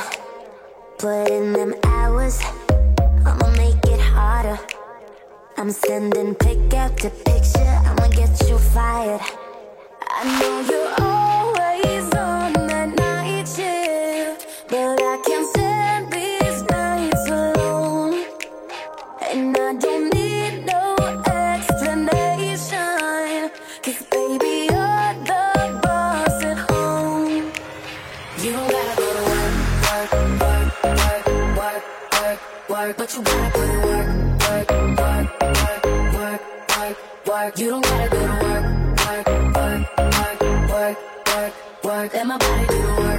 put in them hours. I'm sending pick after picture. I'ma get you fired. I know you're always on that night shift, but I can't stand these nights alone. And I don't need no explanation. Cause baby, you're the boss at home. You don't gotta go to work, work, work, work, work, work, work. But you gotta put work. You don't gotta go to work, work, work, work, work, work, work. Let my body do the work.